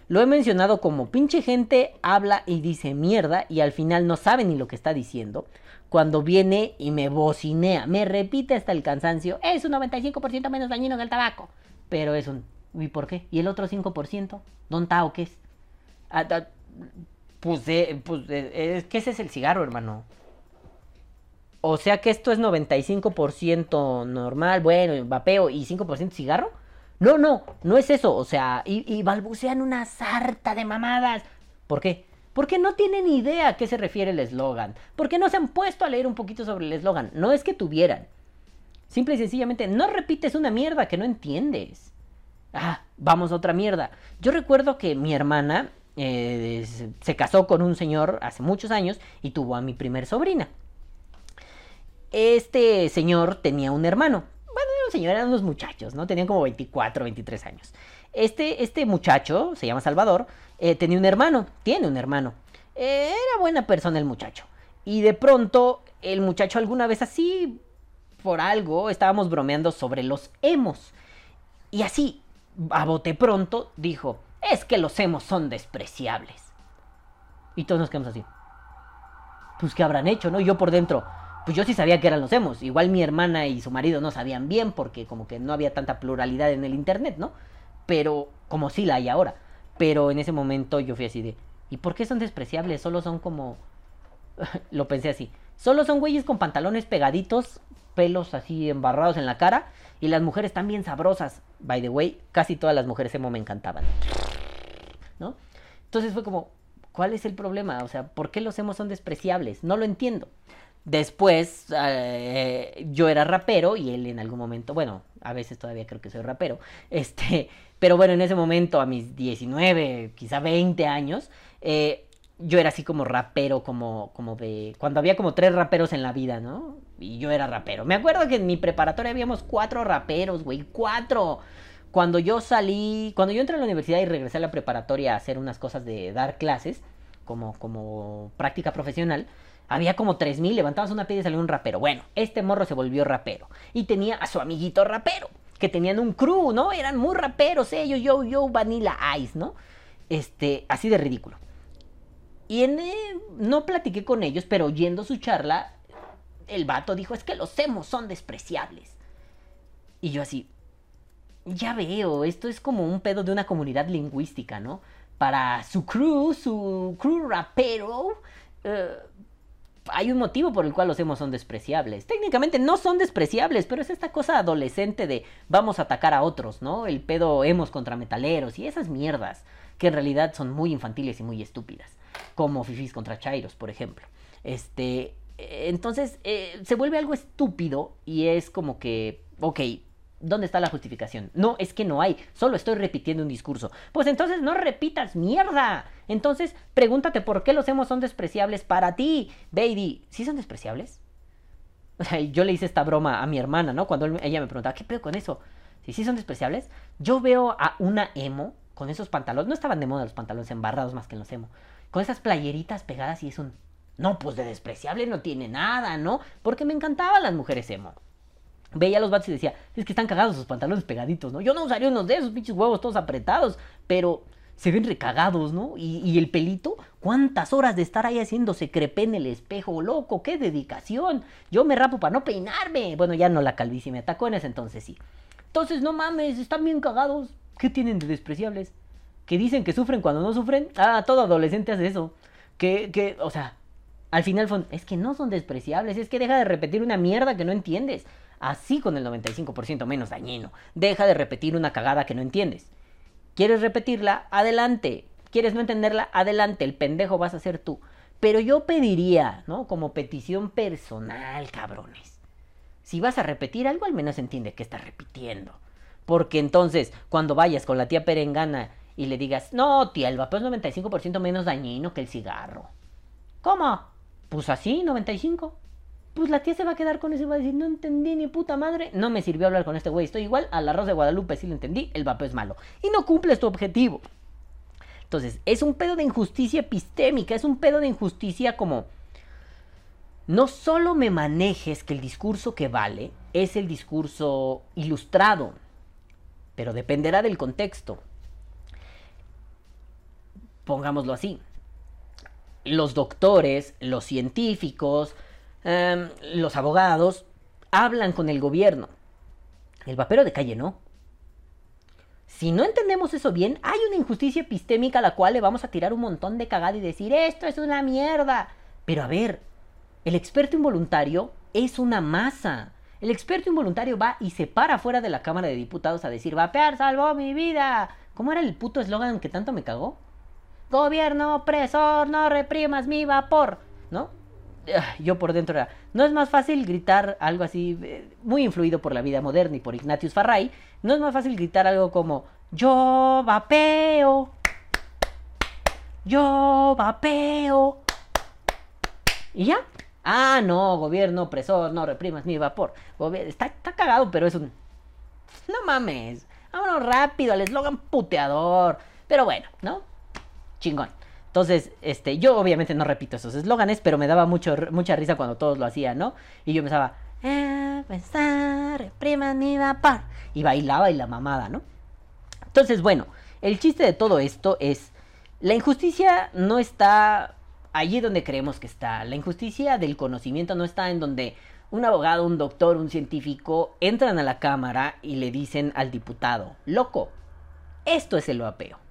Speaker 1: lo he mencionado como pinche gente habla y dice mierda y al final no sabe ni lo que está diciendo. Cuando viene y me bocinea, me repite hasta el cansancio, es un 95% menos dañino que el tabaco. Pero es un ¿Y por qué? ¿Y el otro 5%? ¿Dónde está o qué es? Ah, pues, pues es ese es el cigarro, hermano. O sea que esto es 95% normal, bueno, vapeo y 5% cigarro. No, no, no es eso. O sea, y, y, balbucean una sarta de mamadas. ¿Por qué? Porque no tienen idea a qué se refiere el eslogan. Porque no se han puesto a leer un poquito sobre el eslogan. No es que tuvieran. Simple y sencillamente, no repites una mierda que no entiendes. Ah, vamos a otra mierda. Yo recuerdo que mi hermana eh, se casó con un señor hace muchos años y tuvo a mi primer sobrina. Este señor tenía un hermano. Bueno, un señor, eran unos muchachos, ¿no? Tenían como 24, 23 años. Este, este muchacho, se llama Salvador, eh, tenía un hermano, tiene un hermano. Eh, era buena persona el muchacho. Y de pronto, el muchacho alguna vez así, por algo, estábamos bromeando sobre los hemos. Y así, a bote pronto, dijo, es que los hemos son despreciables. Y todos nos quedamos así. Pues qué habrán hecho, ¿no? Yo por dentro, pues yo sí sabía que eran los hemos. Igual mi hermana y su marido no sabían bien porque como que no había tanta pluralidad en el internet, ¿no? Pero como sí la hay ahora. Pero en ese momento yo fui así de, ¿y por qué son despreciables? Solo son como... Lo pensé así. Solo son güeyes con pantalones pegaditos, pelos así embarrados en la cara y las mujeres también sabrosas. By the way, casi todas las mujeres emo me encantaban. ¿No? Entonces fue como, ¿cuál es el problema? O sea, ¿por qué los emos son despreciables? No lo entiendo. Después eh, yo era rapero y él en algún momento, bueno, a veces todavía creo que soy rapero, este, pero bueno, en ese momento a mis 19, quizá 20 años, eh, yo era así como rapero, como, como de... Cuando había como tres raperos en la vida, ¿no? Y yo era rapero. Me acuerdo que en mi preparatoria habíamos cuatro raperos, güey, cuatro. Cuando yo salí, cuando yo entré a la universidad y regresé a la preparatoria a hacer unas cosas de dar clases, como, como práctica profesional, había como tres mil, levantabas una piedra y salía un rapero. Bueno, este morro se volvió rapero. Y tenía a su amiguito rapero, que tenían un crew, ¿no? Eran muy raperos ellos, yo, yo, Vanilla Ice, ¿no? Este, así de ridículo. Y en, no platiqué con ellos, pero oyendo su charla, el vato dijo, es que los emos son despreciables. Y yo así, ya veo, esto es como un pedo de una comunidad lingüística, ¿no? Para su crew, su crew rapero, eh, hay un motivo por el cual los emos son despreciables. Técnicamente no son despreciables, pero es esta cosa adolescente de vamos a atacar a otros, ¿no? El pedo emos contra metaleros y esas mierdas que en realidad son muy infantiles y muy estúpidas como Fifis contra Chairos, por ejemplo. Este, entonces, eh, se vuelve algo estúpido y es como que Ok, ¿dónde está la justificación? No, es que no hay, solo estoy repitiendo un discurso. Pues entonces no repitas mierda. Entonces pregúntate por qué los hemos son despreciables para ti. Baby, ¿sí son despreciables? O sea, yo le hice esta broma a mi hermana, ¿no? Cuando ella me preguntaba, ¿qué pedo con eso? Si sí son despreciables. Yo veo a una emo con esos pantalones, no estaban de moda los pantalones embarrados más que en los emo, con esas playeritas pegadas y es un... No, pues de despreciable no tiene nada, ¿no? Porque me encantaban las mujeres emo. Veía a los vatos y decía, es que están cagados sus pantalones pegaditos, ¿no? Yo no usaría unos de esos pinches huevos todos apretados, pero se ven recagados, ¿no? Y, y el pelito, ¿cuántas horas de estar ahí haciéndose crepé en el espejo? Loco, qué dedicación. Yo me rapo para no peinarme. Bueno, ya no la calvicie me atacó en ese entonces sí. Entonces, no mames, están bien cagados. ¿Qué tienen de despreciables? Que dicen que sufren cuando no sufren. Ah, todo adolescente hace eso. Que, que, o sea, al final es que no son despreciables, es que deja de repetir una mierda que no entiendes. Así con el 95% menos dañino. Deja de repetir una cagada que no entiendes. ¿Quieres repetirla? Adelante. ¿Quieres no entenderla? Adelante. El pendejo vas a ser tú. Pero yo pediría, ¿no? Como petición personal, cabrones. Si vas a repetir algo, al menos entiende que estás repitiendo. Porque entonces, cuando vayas con la tía perengana y le digas, no, tía, el vapeo es 95% menos dañino que el cigarro. ¿Cómo? Pues así, 95. Pues la tía se va a quedar con eso y va a decir, no entendí ni puta madre. No me sirvió hablar con este güey, estoy igual. A la Rosa de Guadalupe sí lo entendí, el vapeo es malo. Y no cumples tu objetivo. Entonces, es un pedo de injusticia epistémica, es un pedo de injusticia como... No solo me manejes que el discurso que vale es el discurso ilustrado, pero dependerá del contexto. Pongámoslo así. Los doctores, los científicos, em, los abogados hablan con el gobierno. El vapero de calle no. Si no entendemos eso bien, hay una injusticia epistémica a la cual le vamos a tirar un montón de cagada y decir, esto es una mierda. Pero a ver, el experto involuntario es una masa. El experto involuntario va y se para fuera de la Cámara de Diputados a decir, vapear salvó mi vida. ¿Cómo era el puto eslogan que tanto me cagó? Gobierno opresor, no reprimas mi vapor. ¿No? Ah, Yo por dentro era, no es más fácil gritar algo así, eh, muy influido por la vida moderna y por Ignatius Farray, no es más fácil gritar algo como, yo vapeo, yo vapeo. ¿Y ya? Ah, no, gobierno opresor, no reprimas mi vapor. Está, está cagado, pero es un... No mames. Vámonos rápido al eslogan puteador. Pero bueno, ¿no? Chingón. Entonces, este, yo obviamente no repito esos eslóganes, pero me daba mucho, mucha risa cuando todos lo hacían, ¿no? Y yo empezaba, eh, pensar, repriman mi vapor. Y bailaba y la mamada, ¿no? Entonces, bueno, el chiste de todo esto es, la injusticia no está allí donde creemos que está. La injusticia del conocimiento no está en donde un abogado, un doctor, un científico entran a la Cámara y le dicen al diputado, loco, esto es el vapeo.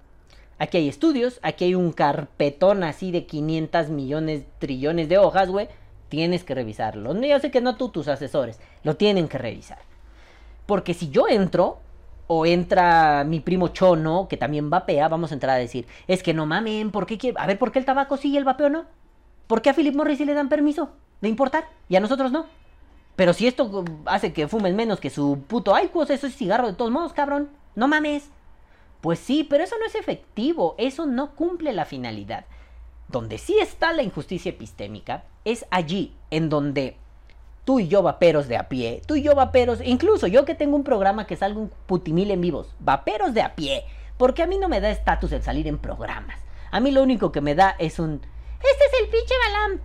Speaker 1: Aquí hay estudios, aquí hay un carpetón así de 500 millones, trillones de hojas, güey. Tienes que revisarlo. Yo sé que no tú, tus asesores, lo tienen que revisar. Porque si yo entro, o entra mi primo Chono, que también vapea, vamos a entrar a decir, es que no mamen, ¿por qué quiere- A ver, ¿por qué el tabaco sí y el vapeo no? ¿Por qué a Philip Morris sí le dan permiso de importar y a nosotros no? Pero si esto hace que fumen menos que su puto Icos, eso es cigarro de todos modos, cabrón. No mames. Pues sí, pero eso no es efectivo, eso no cumple la finalidad. Donde sí está la injusticia epistémica es allí, en donde tú y yo vaperos de a pie, tú y yo vaperos, incluso yo que tengo un programa que salgo un putimil en vivos, vaperos de a pie, porque a mí no me da estatus el salir en programas. A mí lo único que me da es un... Este es el pinche Balam.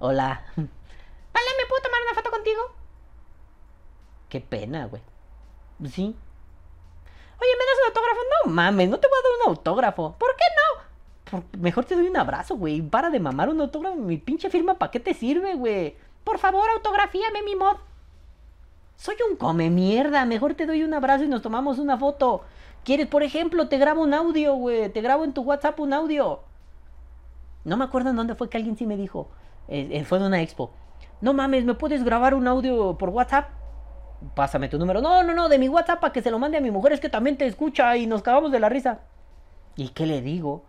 Speaker 1: Hola. Balam, ¿me puedo tomar una foto contigo? Qué pena, güey. Sí. Oye, ¿me das un autógrafo? No mames, no te voy a dar un autógrafo. ¿Por qué no? Mejor te doy un abrazo, güey. Para de mamar un autógrafo. Mi pinche firma, ¿para qué te sirve, güey? Por favor, autografíame mi mod. Soy un come mierda. Mejor te doy un abrazo y nos tomamos una foto. ¿Quieres, por ejemplo, te grabo un audio, güey? Te grabo en tu WhatsApp un audio. No me acuerdo en dónde fue que alguien sí me dijo. Eh, eh, fue en una expo. No mames, ¿me puedes grabar un audio por WhatsApp? Pásame tu número. No, no, no, de mi WhatsApp para que se lo mande a mi mujer. Es que también te escucha y nos cagamos de la risa. ¿Y qué le digo?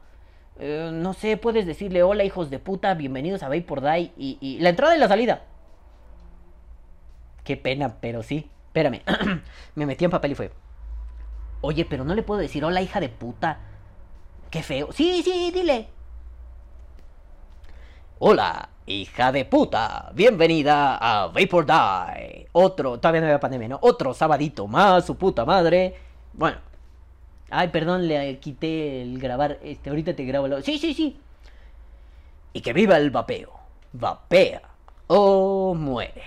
Speaker 1: Eh, no sé, puedes decirle hola hijos de puta, bienvenidos a Vapor Die y, y la entrada y la salida. Qué pena, pero sí. Espérame. me metí en papel y fue. Oye, pero no le puedo decir hola, hija de puta. Qué feo. Sí, sí, dile. Hola, hija de puta. Bienvenida a Vapor Die. Otro, todavía no había pandemia, ¿no? Otro sabadito más, su puta madre. Bueno. Ay, perdón, le quité el grabar. Este, ahorita te grabo. Lo... Sí, sí, sí. Y que viva el vapeo. Vapea o muere.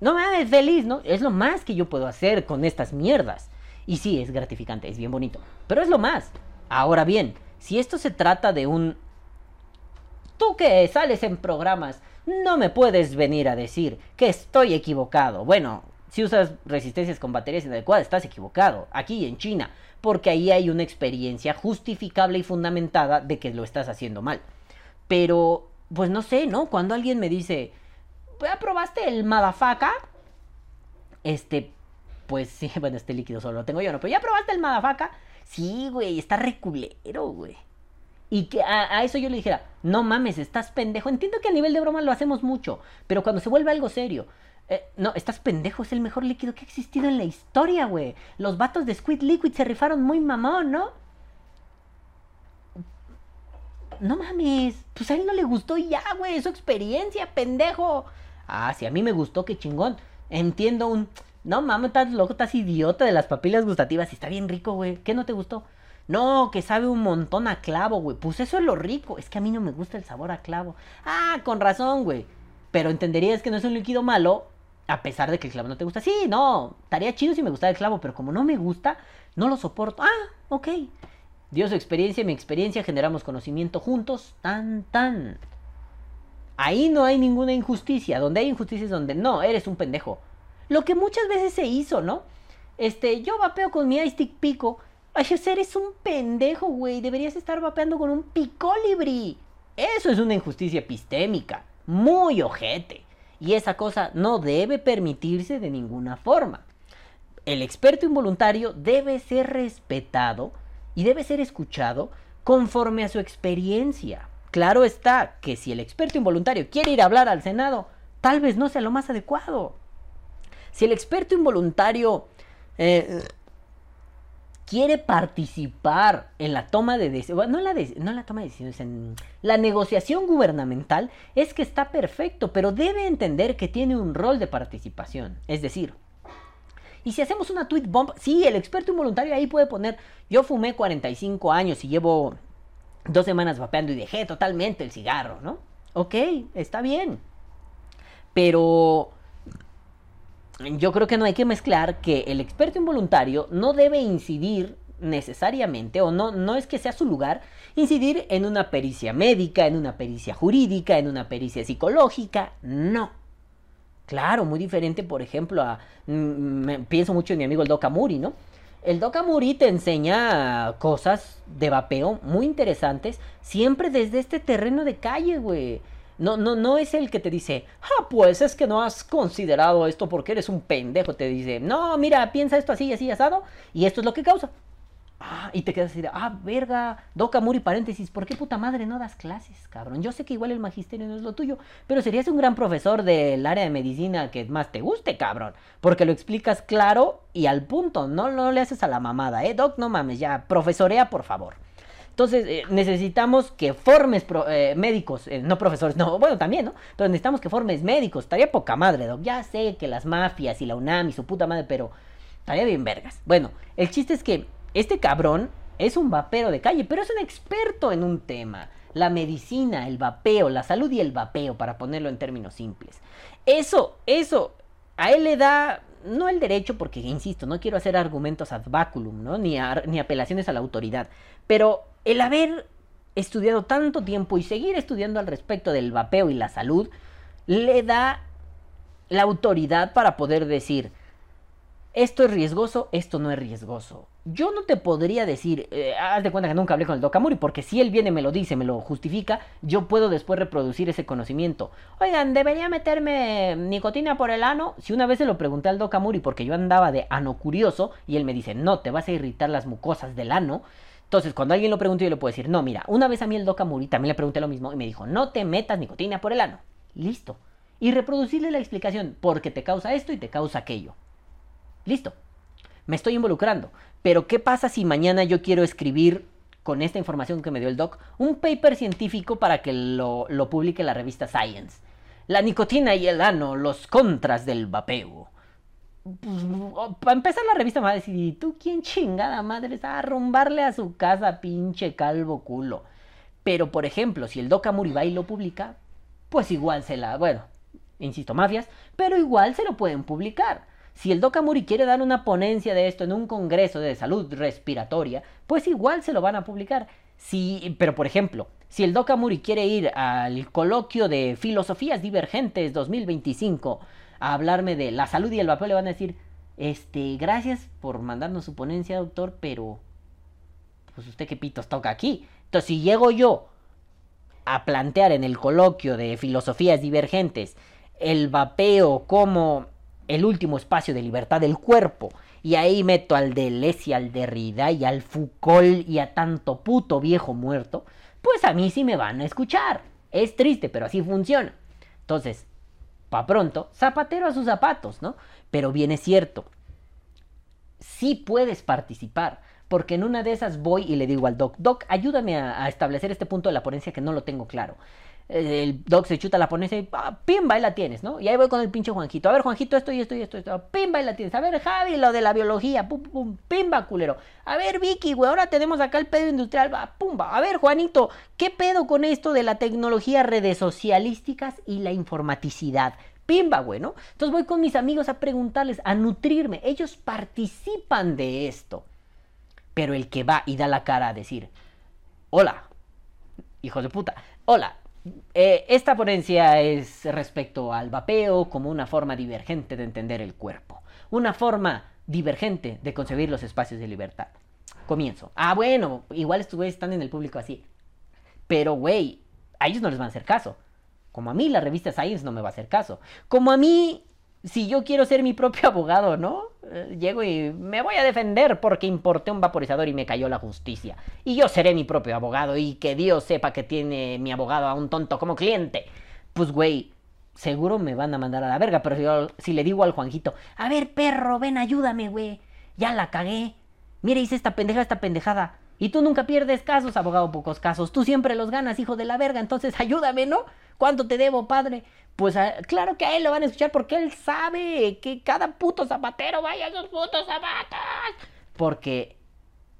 Speaker 1: No me hagas feliz, ¿no? Es lo más que yo puedo hacer con estas mierdas. Y sí, es gratificante, es bien bonito. Pero es lo más. Ahora bien, si esto se trata de un... Tú que sales en programas, no me puedes venir a decir que estoy equivocado. Bueno, si usas resistencias con baterías inadecuadas, estás equivocado. Aquí en China. Porque ahí hay una experiencia justificable y fundamentada de que lo estás haciendo mal. Pero, pues no sé, ¿no? Cuando alguien me dice, ¿ya probaste el Madafaka? Este, pues sí, bueno, este líquido solo lo tengo yo, ¿no? Pero ¿ya probaste el Madafaka? Sí, güey, está reculero, güey. Y que a, eso yo le dijera, no mames, estás pendejo. Entiendo que a nivel de broma lo hacemos mucho, pero cuando se vuelve algo serio, eh, no, estás pendejo, es el mejor líquido que ha existido en la historia, güey. Los vatos de Squid Liquid se rifaron muy mamón, ¿no? No mames, pues a él no le gustó ya, güey, su experiencia, pendejo. Ah, si a mí me gustó, qué chingón. Entiendo un... No mames, estás loco, estás idiota de las papilas gustativas. Y está bien rico, güey. ¿Qué no te gustó? No, que sabe un montón a clavo, güey. Pues eso es lo rico. Es que a mí no me gusta el sabor a clavo. Ah, con razón, güey. Pero entenderías que no es un líquido malo a pesar de que el clavo no te gusta. Sí, no, estaría chido si me gustara el clavo, pero como no me gusta, no lo soporto. Ah, ok. Dio su experiencia, mi experiencia, generamos conocimiento juntos. Tan, tan. Ahí no hay ninguna injusticia. Donde hay injusticia es donde no, eres un pendejo. Lo que muchas veces se hizo, ¿no? Este, yo vapeo con mi iStick pico. Ay, eres un pendejo, güey. Deberías estar vapeando con un picolibri. Eso es una injusticia epistémica. Muy ojete. Y esa cosa no debe permitirse de ninguna forma. El experto involuntario debe ser respetado y debe ser escuchado conforme a su experiencia. Claro está que si el experto involuntario quiere ir a hablar al Senado, tal vez no sea lo más adecuado. Si el experto involuntario eh, quiere participar en la toma de decisiones, no, la la toma de decisiones, en la negociación gubernamental, es que está perfecto, pero debe entender que tiene un rol de participación. Es decir, y si hacemos una tweet bomb, sí, el experto involuntario ahí puede poner, yo fumé 45 años y llevo dos semanas vapeando y dejé totalmente el cigarro, ¿no? Ok, está bien. Pero yo creo que no hay que mezclar que el experto involuntario no debe incidir necesariamente, o no, no es que sea su lugar, incidir en una pericia médica, en una pericia jurídica, en una pericia psicológica, no. Claro, muy diferente, por ejemplo, a... Mm, pienso mucho en mi amigo el Doc Amuri, ¿no? El Doc Amuri te enseña cosas de vapeo muy interesantes, siempre desde este terreno de calle, güey. No, no, no es el que te dice, ah, pues es que no has considerado esto porque eres un pendejo. Te dice, no, mira, piensa esto así, así, asado, y esto es lo que causa. Ah, y te quedas así de, ah, verga, Doca Muri, paréntesis, ¿por qué puta madre no das clases, cabrón? Yo sé que igual el magisterio no es lo tuyo, pero serías un gran profesor del área de medicina que más te guste, cabrón. Porque lo explicas claro y al punto, no, no le haces a la mamada, ¿eh? Doc, no mames, ya, profesorea, por favor. Entonces eh, necesitamos que formes eh, médicos, eh, no profesores, no, bueno, también, ¿no? Pero necesitamos que formes médicos. Estaría poca madre, Doc. Ya sé que las mafias y la UNAM y su puta madre, pero estaría bien vergas. Bueno, el chiste es que este cabrón es un vapero de calle, pero es un experto en un tema. La medicina, el vapeo, la salud y el vapeo, para ponerlo en términos simples. Eso, eso, a él le da no el derecho, porque insisto, no quiero hacer argumentos ad baculum, ¿no? Ni, ni apelaciones a la autoridad, pero el haber estudiado tanto tiempo y seguir estudiando al respecto del vapeo y la salud, le da la autoridad para poder decir, esto es riesgoso, esto no es riesgoso. Yo no te podría decir, eh, haz de cuenta que nunca hablé con el Dokamuri, porque si él viene, me lo dice, me lo justifica, yo puedo después reproducir ese conocimiento. Oigan, ¿debería meterme nicotina por el ano? Si una vez se lo pregunté al Dokamuri porque yo andaba de ano curioso y él me dice, no, te vas a irritar las mucosas del ano. Entonces, cuando alguien lo pregunte, yo le puedo decir, no, mira, una vez a mí el Dokamuri también le pregunté lo mismo y me dijo, no te metas nicotina por el ano. Listo. Y reproducirle la explicación, porque te causa esto y te causa aquello. Listo. Me estoy involucrando. Pero ¿qué pasa si mañana yo quiero escribir con esta información que me dio el doc un paper científico para que lo publique la revista Science? La nicotina y el ano, los contras del vapeo. Pues, para empezar la revista me va a decir, ¿y tú quién chingada madre está a arrumbarle a su casa, pinche calvo culo? Pero, por ejemplo, si el Doc Amuribay lo publica, pues igual se la, bueno, insisto, mafias, pero igual se lo pueden publicar. Si el Doc Amuri quiere dar una ponencia de esto en un congreso de salud respiratoria, pues igual se lo van a publicar. Si, pero por ejemplo, si el Doc Amuri quiere ir al coloquio de filosofías divergentes 2025 a hablarme de la salud y el vapeo, le van a decir, este, gracias por mandarnos su ponencia, doctor, pero pues usted qué pitos toca aquí. Entonces, si llego yo a plantear en el coloquio de filosofías divergentes el vapeo como el último espacio de libertad del cuerpo, y ahí meto al Deleuze, al Derrida y al Foucault y a tanto puto viejo muerto, pues a mí sí me van a escuchar. Es triste, pero así funciona. Entonces, pa' pronto, zapatero a sus zapatos, ¿no? Pero bien es cierto, sí puedes participar, porque en una de esas voy y le digo al doc, doc, ayúdame a, a establecer este punto de la ponencia que no lo tengo claro el doc se chuta la ponencia y ah, pimba, y la tienes, ¿no? Y ahí voy con el pinche Juanjito. A ver, Juanjito, esto y esto y esto, esto. Pimba, y la tienes. A ver, Javi, lo de la biología. Pum, pum, pimba, culero. A ver, Vicky, güey, ahora tenemos acá el pedo industrial. Va, pumba. A ver, Juanito, ¿qué pedo con esto de la tecnología, redes socialísticas y la informaticidad? Pimba, güey, ¿no? Entonces voy con mis amigos a preguntarles, a nutrirme. Ellos participan de esto. Pero el que va y da la cara a decir, hola, hijos de puta, hola, eh, esta ponencia es respecto al vapeo como una forma divergente de entender el cuerpo, una forma divergente de concebir los espacios de libertad. Comienzo. Ah, bueno, igual estos güeyes están en el público así. Pero, güey, a ellos no les van a hacer caso. Como a mí la revista Science no me va a hacer caso. Como a mí si yo quiero ser mi propio abogado, ¿no? Eh, llego y me voy a defender porque importé un vaporizador y me cayó la justicia. Y yo seré mi propio abogado y que Dios sepa que tiene mi abogado a un tonto como cliente. Pues, güey, seguro me van a mandar a la verga, pero si, si le digo al Juanjito, a ver, perro, ven, ayúdame, güey. Ya la cagué. Mira, hice esta pendejada, esta pendejada. Y tú nunca pierdes casos, abogado, pocos casos. Tú siempre los ganas, hijo de la verga. Entonces ayúdame, ¿no? ¿Cuánto te debo, padre? Pues ah, claro que a él lo van a escuchar porque él sabe que cada puto zapatero vaya a sus putos zapatos. Porque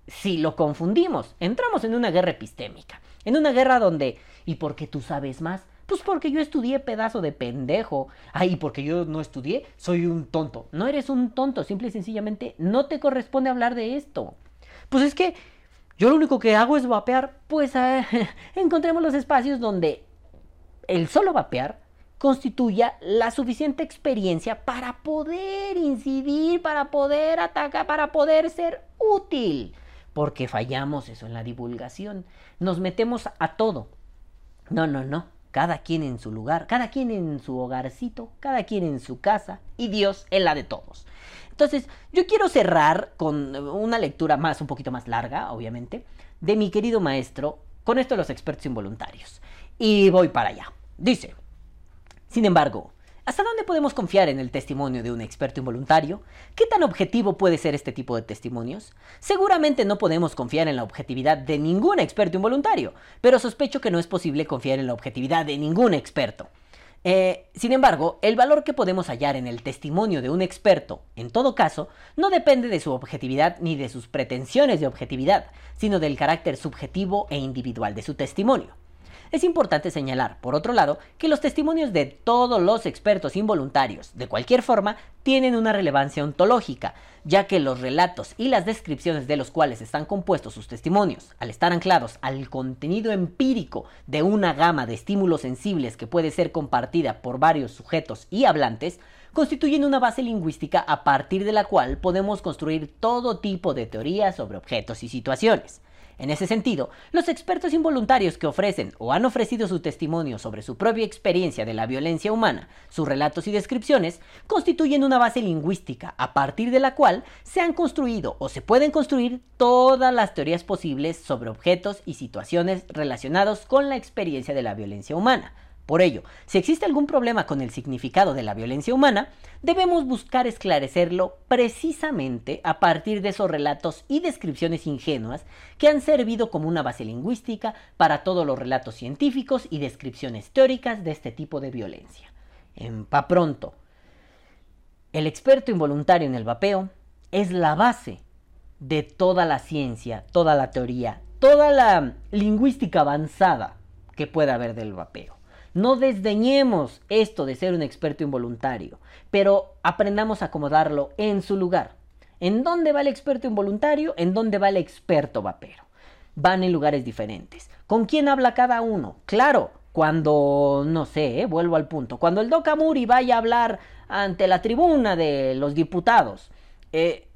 Speaker 1: si lo confundimos, entramos en una guerra epistémica. En una guerra donde, ¿y por qué tú sabes más? Pues porque yo estudié pedazo de pendejo. Ay, porque yo no estudié, soy un tonto. No eres un tonto, simple y sencillamente no te corresponde hablar de esto. Pues es que yo lo único que hago es vapear, pues ah, encontremos los espacios donde el solo vapear constituya la suficiente experiencia para poder incidir, para poder atacar, para poder ser útil. Porque fallamos eso en la divulgación. Nos metemos a todo. No, no, no. Cada quien en su lugar, cada quien en su hogarcito, cada quien en su casa y Dios en la de todos. Entonces, yo quiero cerrar con una lectura más, un poquito más larga, obviamente, de mi querido maestro con esto de los expertos involuntarios. Y voy para allá. Dice, sin embargo, ¿hasta dónde podemos confiar en el testimonio de un experto involuntario? ¿Qué tan objetivo puede ser este tipo de testimonios? Seguramente no podemos confiar en la objetividad de ningún experto involuntario, pero sospecho que no es posible confiar en la objetividad de ningún experto. Eh, sin embargo, el valor que podemos hallar en el testimonio de un experto, en todo caso, no depende de su objetividad ni de sus pretensiones de objetividad, sino del carácter subjetivo e individual de su testimonio. Es importante señalar, por otro lado, que los testimonios de todos los expertos involuntarios, de cualquier forma, tienen una relevancia ontológica, ya que los relatos y las descripciones de los cuales están compuestos sus testimonios, al estar anclados al contenido empírico de una gama de estímulos sensibles que puede ser compartida por varios sujetos y hablantes, constituyen una base lingüística a partir de la cual podemos construir todo tipo de teorías sobre objetos y situaciones. En ese sentido, los expertos involuntarios que ofrecen o han ofrecido su testimonio sobre su propia experiencia de la violencia humana, sus relatos y descripciones, constituyen una base lingüística a partir de la cual se han construido o se pueden construir todas las teorías posibles sobre objetos y situaciones relacionados con la experiencia de la violencia humana. Por ello, si existe algún problema con el significado de la violencia humana, debemos buscar esclarecerlo precisamente a partir de esos relatos y descripciones ingenuas que han servido como una base lingüística para todos los relatos científicos y descripciones teóricas de este tipo de violencia. En pa pronto, el experto involuntario en el vapeo es la base de toda la ciencia, toda la teoría, toda la lingüística avanzada que pueda haber del vapeo. No desdeñemos esto de ser un experto involuntario, pero aprendamos a acomodarlo en su lugar. ¿En dónde va el experto involuntario? ¿En dónde va el experto vapero? Van en lugares diferentes. ¿Con quién habla cada uno? Claro, cuando, no sé, eh, vuelvo al punto, cuando el Doc Amuri vaya a hablar ante la tribuna de los diputados, eh,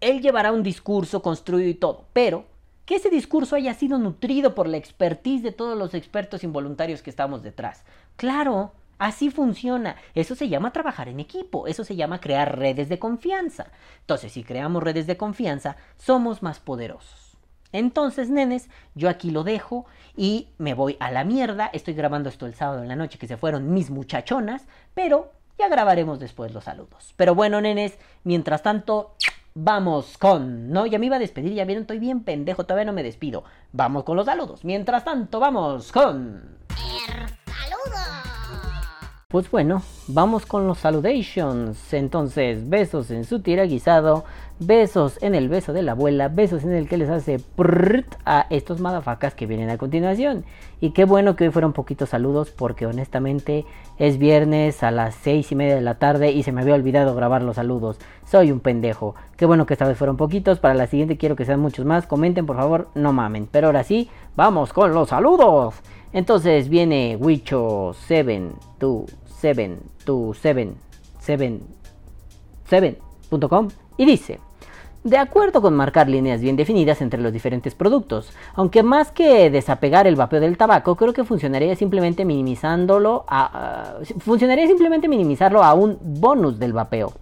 Speaker 1: él llevará un discurso construido y todo, pero que ese discurso haya sido nutrido por la expertise de todos los expertos involuntarios que estamos detrás. Claro, así funciona. Eso se llama trabajar en equipo, eso se llama crear redes de confianza. Entonces, si creamos redes de confianza, somos más poderosos. Entonces, nenes, yo aquí lo dejo y me voy a la mierda. Estoy grabando esto el sábado en la noche que se fueron mis muchachonas, pero ya grabaremos después los saludos. Pero bueno, nenes, mientras tanto, vamos con... No, ya me iba a despedir, ya vieron, estoy bien pendejo, todavía no me despido. Vamos con los saludos. Mientras tanto, vamos con... Pues bueno, vamos con los saludations. Entonces, besos en su tira guisado, besos en el beso de la abuela, besos en el que les hace prrrt a estos madafacas que vienen a continuación. Y qué bueno que hoy fueron poquitos saludos porque honestamente es viernes a las seis y media de la tarde y se me había olvidado grabar los saludos. Soy un pendejo. Qué bueno que esta vez fueron poquitos. Para la siguiente quiero que sean muchos más. Comenten por favor, no mamen. Pero ahora sí, vamos con los saludos. Entonces viene Wicho 7 7 7 7 7.com y dice de acuerdo con marcar líneas bien definidas entre los diferentes productos, aunque más que desapegar el vapeo del tabaco, creo que funcionaría simplemente minimizándolo a, funcionaría simplemente minimizarlo a un bonus del vapeo.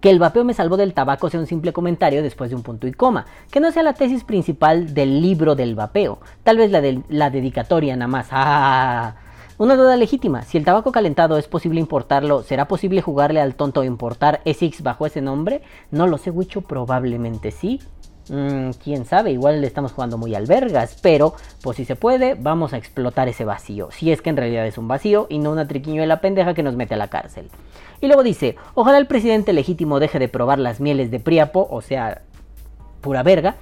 Speaker 1: Que el vapeo me salvó del tabaco sea un simple comentario después de un punto y coma, que no sea la tesis principal del libro del vapeo, tal vez la de la dedicatoria nada más. Ah, una duda legítima, si el tabaco calentado es posible importarlo, ¿será posible jugarle al tonto importar SX bajo ese nombre? No lo sé, Wicho, probablemente sí. Mm, quién sabe, igual le estamos jugando muy albergas, pero pues si se puede, vamos a explotar ese vacío. Si es que en realidad es un vacío y no una triquiñuela pendeja que nos mete a la cárcel. Y luego dice, ojalá el presidente legítimo deje de probar las mieles de Priapo, o sea, pura verga,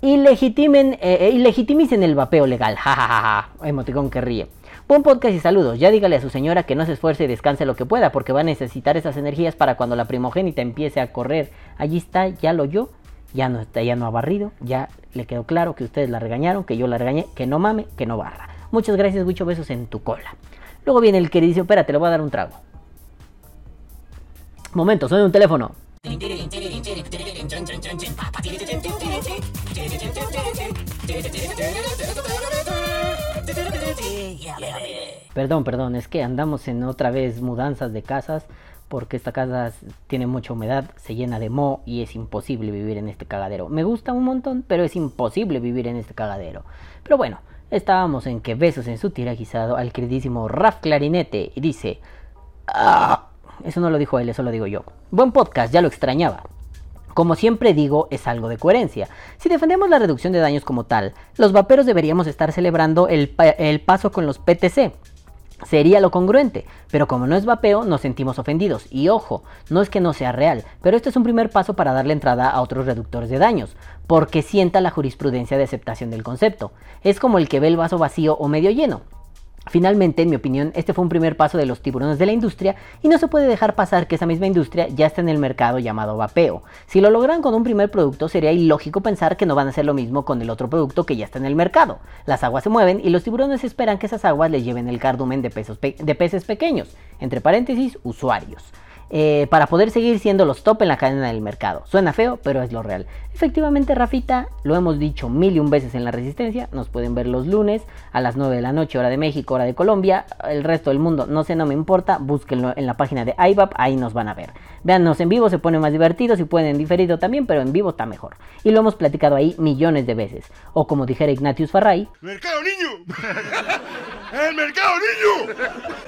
Speaker 1: y, legitimen, eh, y legitimicen el vapeo legal. Jajaja, emoticón que ríe. Buen podcast y saludos. Ya dígale a su señora que no se esfuerce y descanse lo que pueda, porque va a necesitar esas energías para cuando la primogénita empiece a correr. Allí está, ya lo oyó, ya no está, ya no ha barrido, ya le quedó claro que ustedes la regañaron, que yo la regañé, que no mame, que no barra. Muchas gracias, muchos besos en tu cola. Luego viene el que dice, espérate, le voy a dar un trago. Momento, suena un teléfono. Perdón, perdón, es que andamos en otra vez mudanzas de casas porque esta casa tiene mucha humedad, se llena de moho y es imposible vivir en este cagadero. Me gusta un montón, pero es imposible vivir en este cagadero. Pero bueno, estábamos en que besos en su tiraguisado al queridísimo Raf Clarinete y dice... Ah, eso no lo dijo él, eso lo digo yo. Buen podcast, ya lo extrañaba. Como siempre digo, es algo de coherencia. Si defendemos la reducción de daños como tal, los vaperos deberíamos estar celebrando el, el, paso con los PTC. Sería lo congruente, pero como no es vapeo, nos sentimos ofendidos. Y ojo, no es que no sea real, pero este es un primer paso para darle entrada a otros reductores de daños, porque sienta la jurisprudencia de aceptación del concepto. Es como el que ve el vaso vacío o medio lleno. Finalmente, en mi opinión, este fue un primer paso de los tiburones de la industria y no se puede dejar pasar que esa misma industria ya está en el mercado llamado vapeo. Si lo logran con un primer producto, sería ilógico pensar que no van a hacer lo mismo con el otro producto que ya está en el mercado. Las aguas se mueven y los tiburones esperan que esas aguas les lleven el cardumen de, de peces pequeños, entre paréntesis, usuarios. Eh, para poder seguir siendo los top en la cadena del mercado. Suena feo, pero es lo real. Efectivamente, Rafita, lo hemos dicho mil y un veces en la Resistencia, nos pueden ver los lunes a las 9 de la noche, hora de México, hora de Colombia, el resto del mundo, no sé, no me importa, búsquenlo en la página de IVAP, ahí nos van a ver. Véannos en vivo, se pone más divertido, si pueden en diferido también, pero en vivo está mejor. Y lo hemos platicado ahí millones de veces. O como dijera Ignatius Farray, ¡Mercado niño!
Speaker 3: ¡El mercado, niño!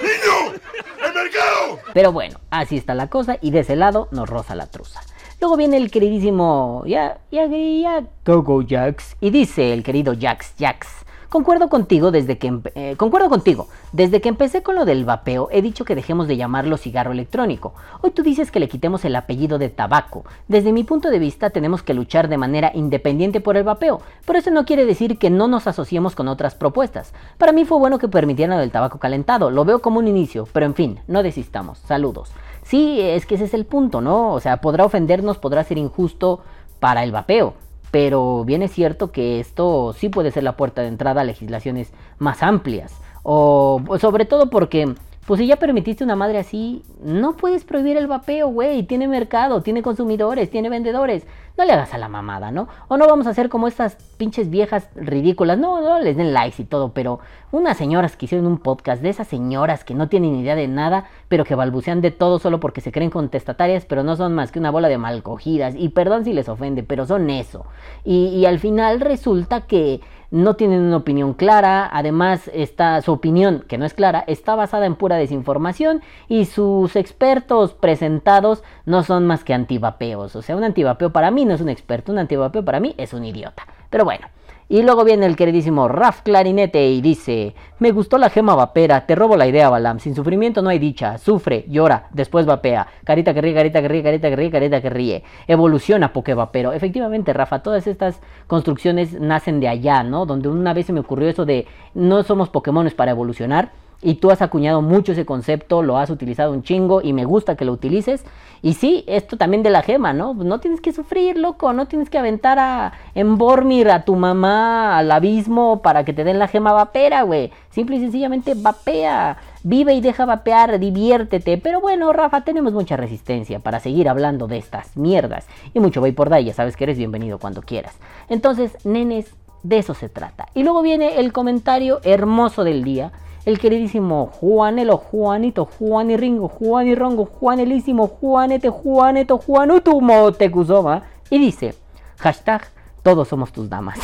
Speaker 3: ¡Niño! ¡El mercado!
Speaker 1: Pero bueno, así está la cosa y de ese lado nos roza la truza. Luego viene el queridísimo ya, ya, ya, Go Jax y dice el querido Jax Jax. Concuerdo contigo desde que eh, concuerdo contigo. Desde que empecé con lo del vapeo, he dicho que dejemos de llamarlo cigarro electrónico. Hoy tú dices que le quitemos el apellido de tabaco. Desde mi punto de vista, tenemos que luchar de manera independiente por el vapeo, pero eso no quiere decir que no nos asociemos con otras propuestas. Para mí fue bueno que permitieran lo del tabaco calentado. Lo veo como un inicio, pero en fin, no desistamos. Saludos. Sí, es que ese es el punto, ¿no? O sea, podrá ofendernos, podrá ser injusto para el vapeo. Pero bien es cierto que esto sí puede ser la puerta de entrada a legislaciones más amplias. O sobre todo porque, pues si ya permitiste una madre así, no puedes prohibir el vapeo, güey. Tiene mercado, tiene consumidores, tiene vendedores. No le hagas a la mamada, ¿no? O no vamos a hacer como estas pinches viejas ridículas. No, no les den likes y todo, pero unas señoras que hicieron un podcast de esas señoras que no tienen idea de nada, pero que balbucean de todo solo porque se creen contestatarias, pero no son más que una bola de malcogidas. Y perdón si les ofende, pero son eso. Y, y al final resulta que no tienen una opinión clara, además está su opinión, que no es clara, está basada en pura desinformación y sus expertos presentados no son más que antivapeos. O sea, un antivapeo para mí no es un experto, un antivapeo para mí es un idiota. Pero bueno. Y luego viene el queridísimo Raf Clarinete y dice, me gustó la gema vapera, te robo la idea, Balam, sin sufrimiento no hay dicha, sufre, llora, después vapea, carita que ríe, carita que ríe, carita que ríe, carita que ríe, evoluciona Pokevapero. Efectivamente, Rafa, todas estas construcciones nacen de allá, ¿no? Donde una vez se me ocurrió eso de no somos Pokémones para evolucionar, y tú has acuñado mucho ese concepto, lo has utilizado un chingo y me gusta que lo utilices. Y sí, esto también de la gema, ¿no? No tienes que sufrir, loco, no tienes que aventar a en Bormir a tu mamá al abismo para que te den la gema vapera, güey. Simple y sencillamente vapea. Vive y deja vapear, diviértete. Pero bueno, Rafa, tenemos mucha resistencia para seguir hablando de estas mierdas. Y mucho por day, ya sabes que eres bienvenido cuando quieras. Entonces, nenes, de eso se trata. Y luego viene el comentario hermoso del día el queridísimo Juanelo, Juanito, Juan y Ringo, Juan y Rongo, Juanelísimo, Juanete, Juaneto, Juanutumo, Tecuzoma. Y dice, hashtag, todos somos tus damas.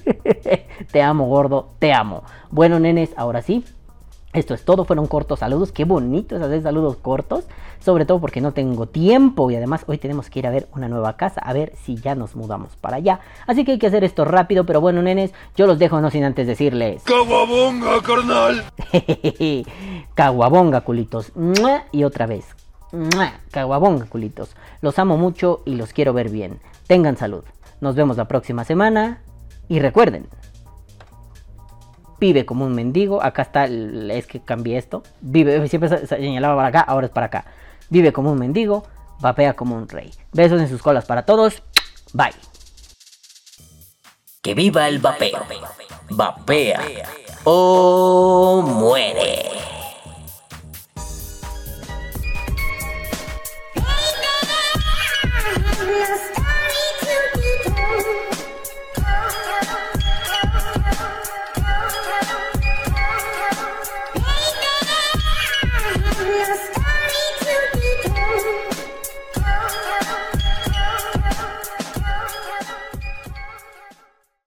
Speaker 1: te amo, gordo, te amo. Bueno, nenes, ahora sí. Esto es todo, fueron cortos saludos, qué bonito es hacer saludos cortos, sobre todo porque no tengo tiempo y además hoy tenemos que ir a ver una nueva casa, a ver si ya nos mudamos para allá. Así que hay que hacer esto rápido, pero bueno, nenes, yo los dejo no sin antes decirles...
Speaker 3: ¡Caguabonga, carnal!
Speaker 1: Caguabonga, culitos. ¡Mua! Y otra vez. ¡Mua! Caguabonga, culitos. Los amo mucho y los quiero ver bien. Tengan salud. Nos vemos la próxima semana. Y recuerden. Vive como un mendigo. Acá está, es que cambié esto. Vive, siempre se- se señalaba para acá, ahora es para acá. Vive como un mendigo, vapea como un rey. Besos en sus colas para todos. Bye.
Speaker 4: Que viva el vapeo. Vapea o muere.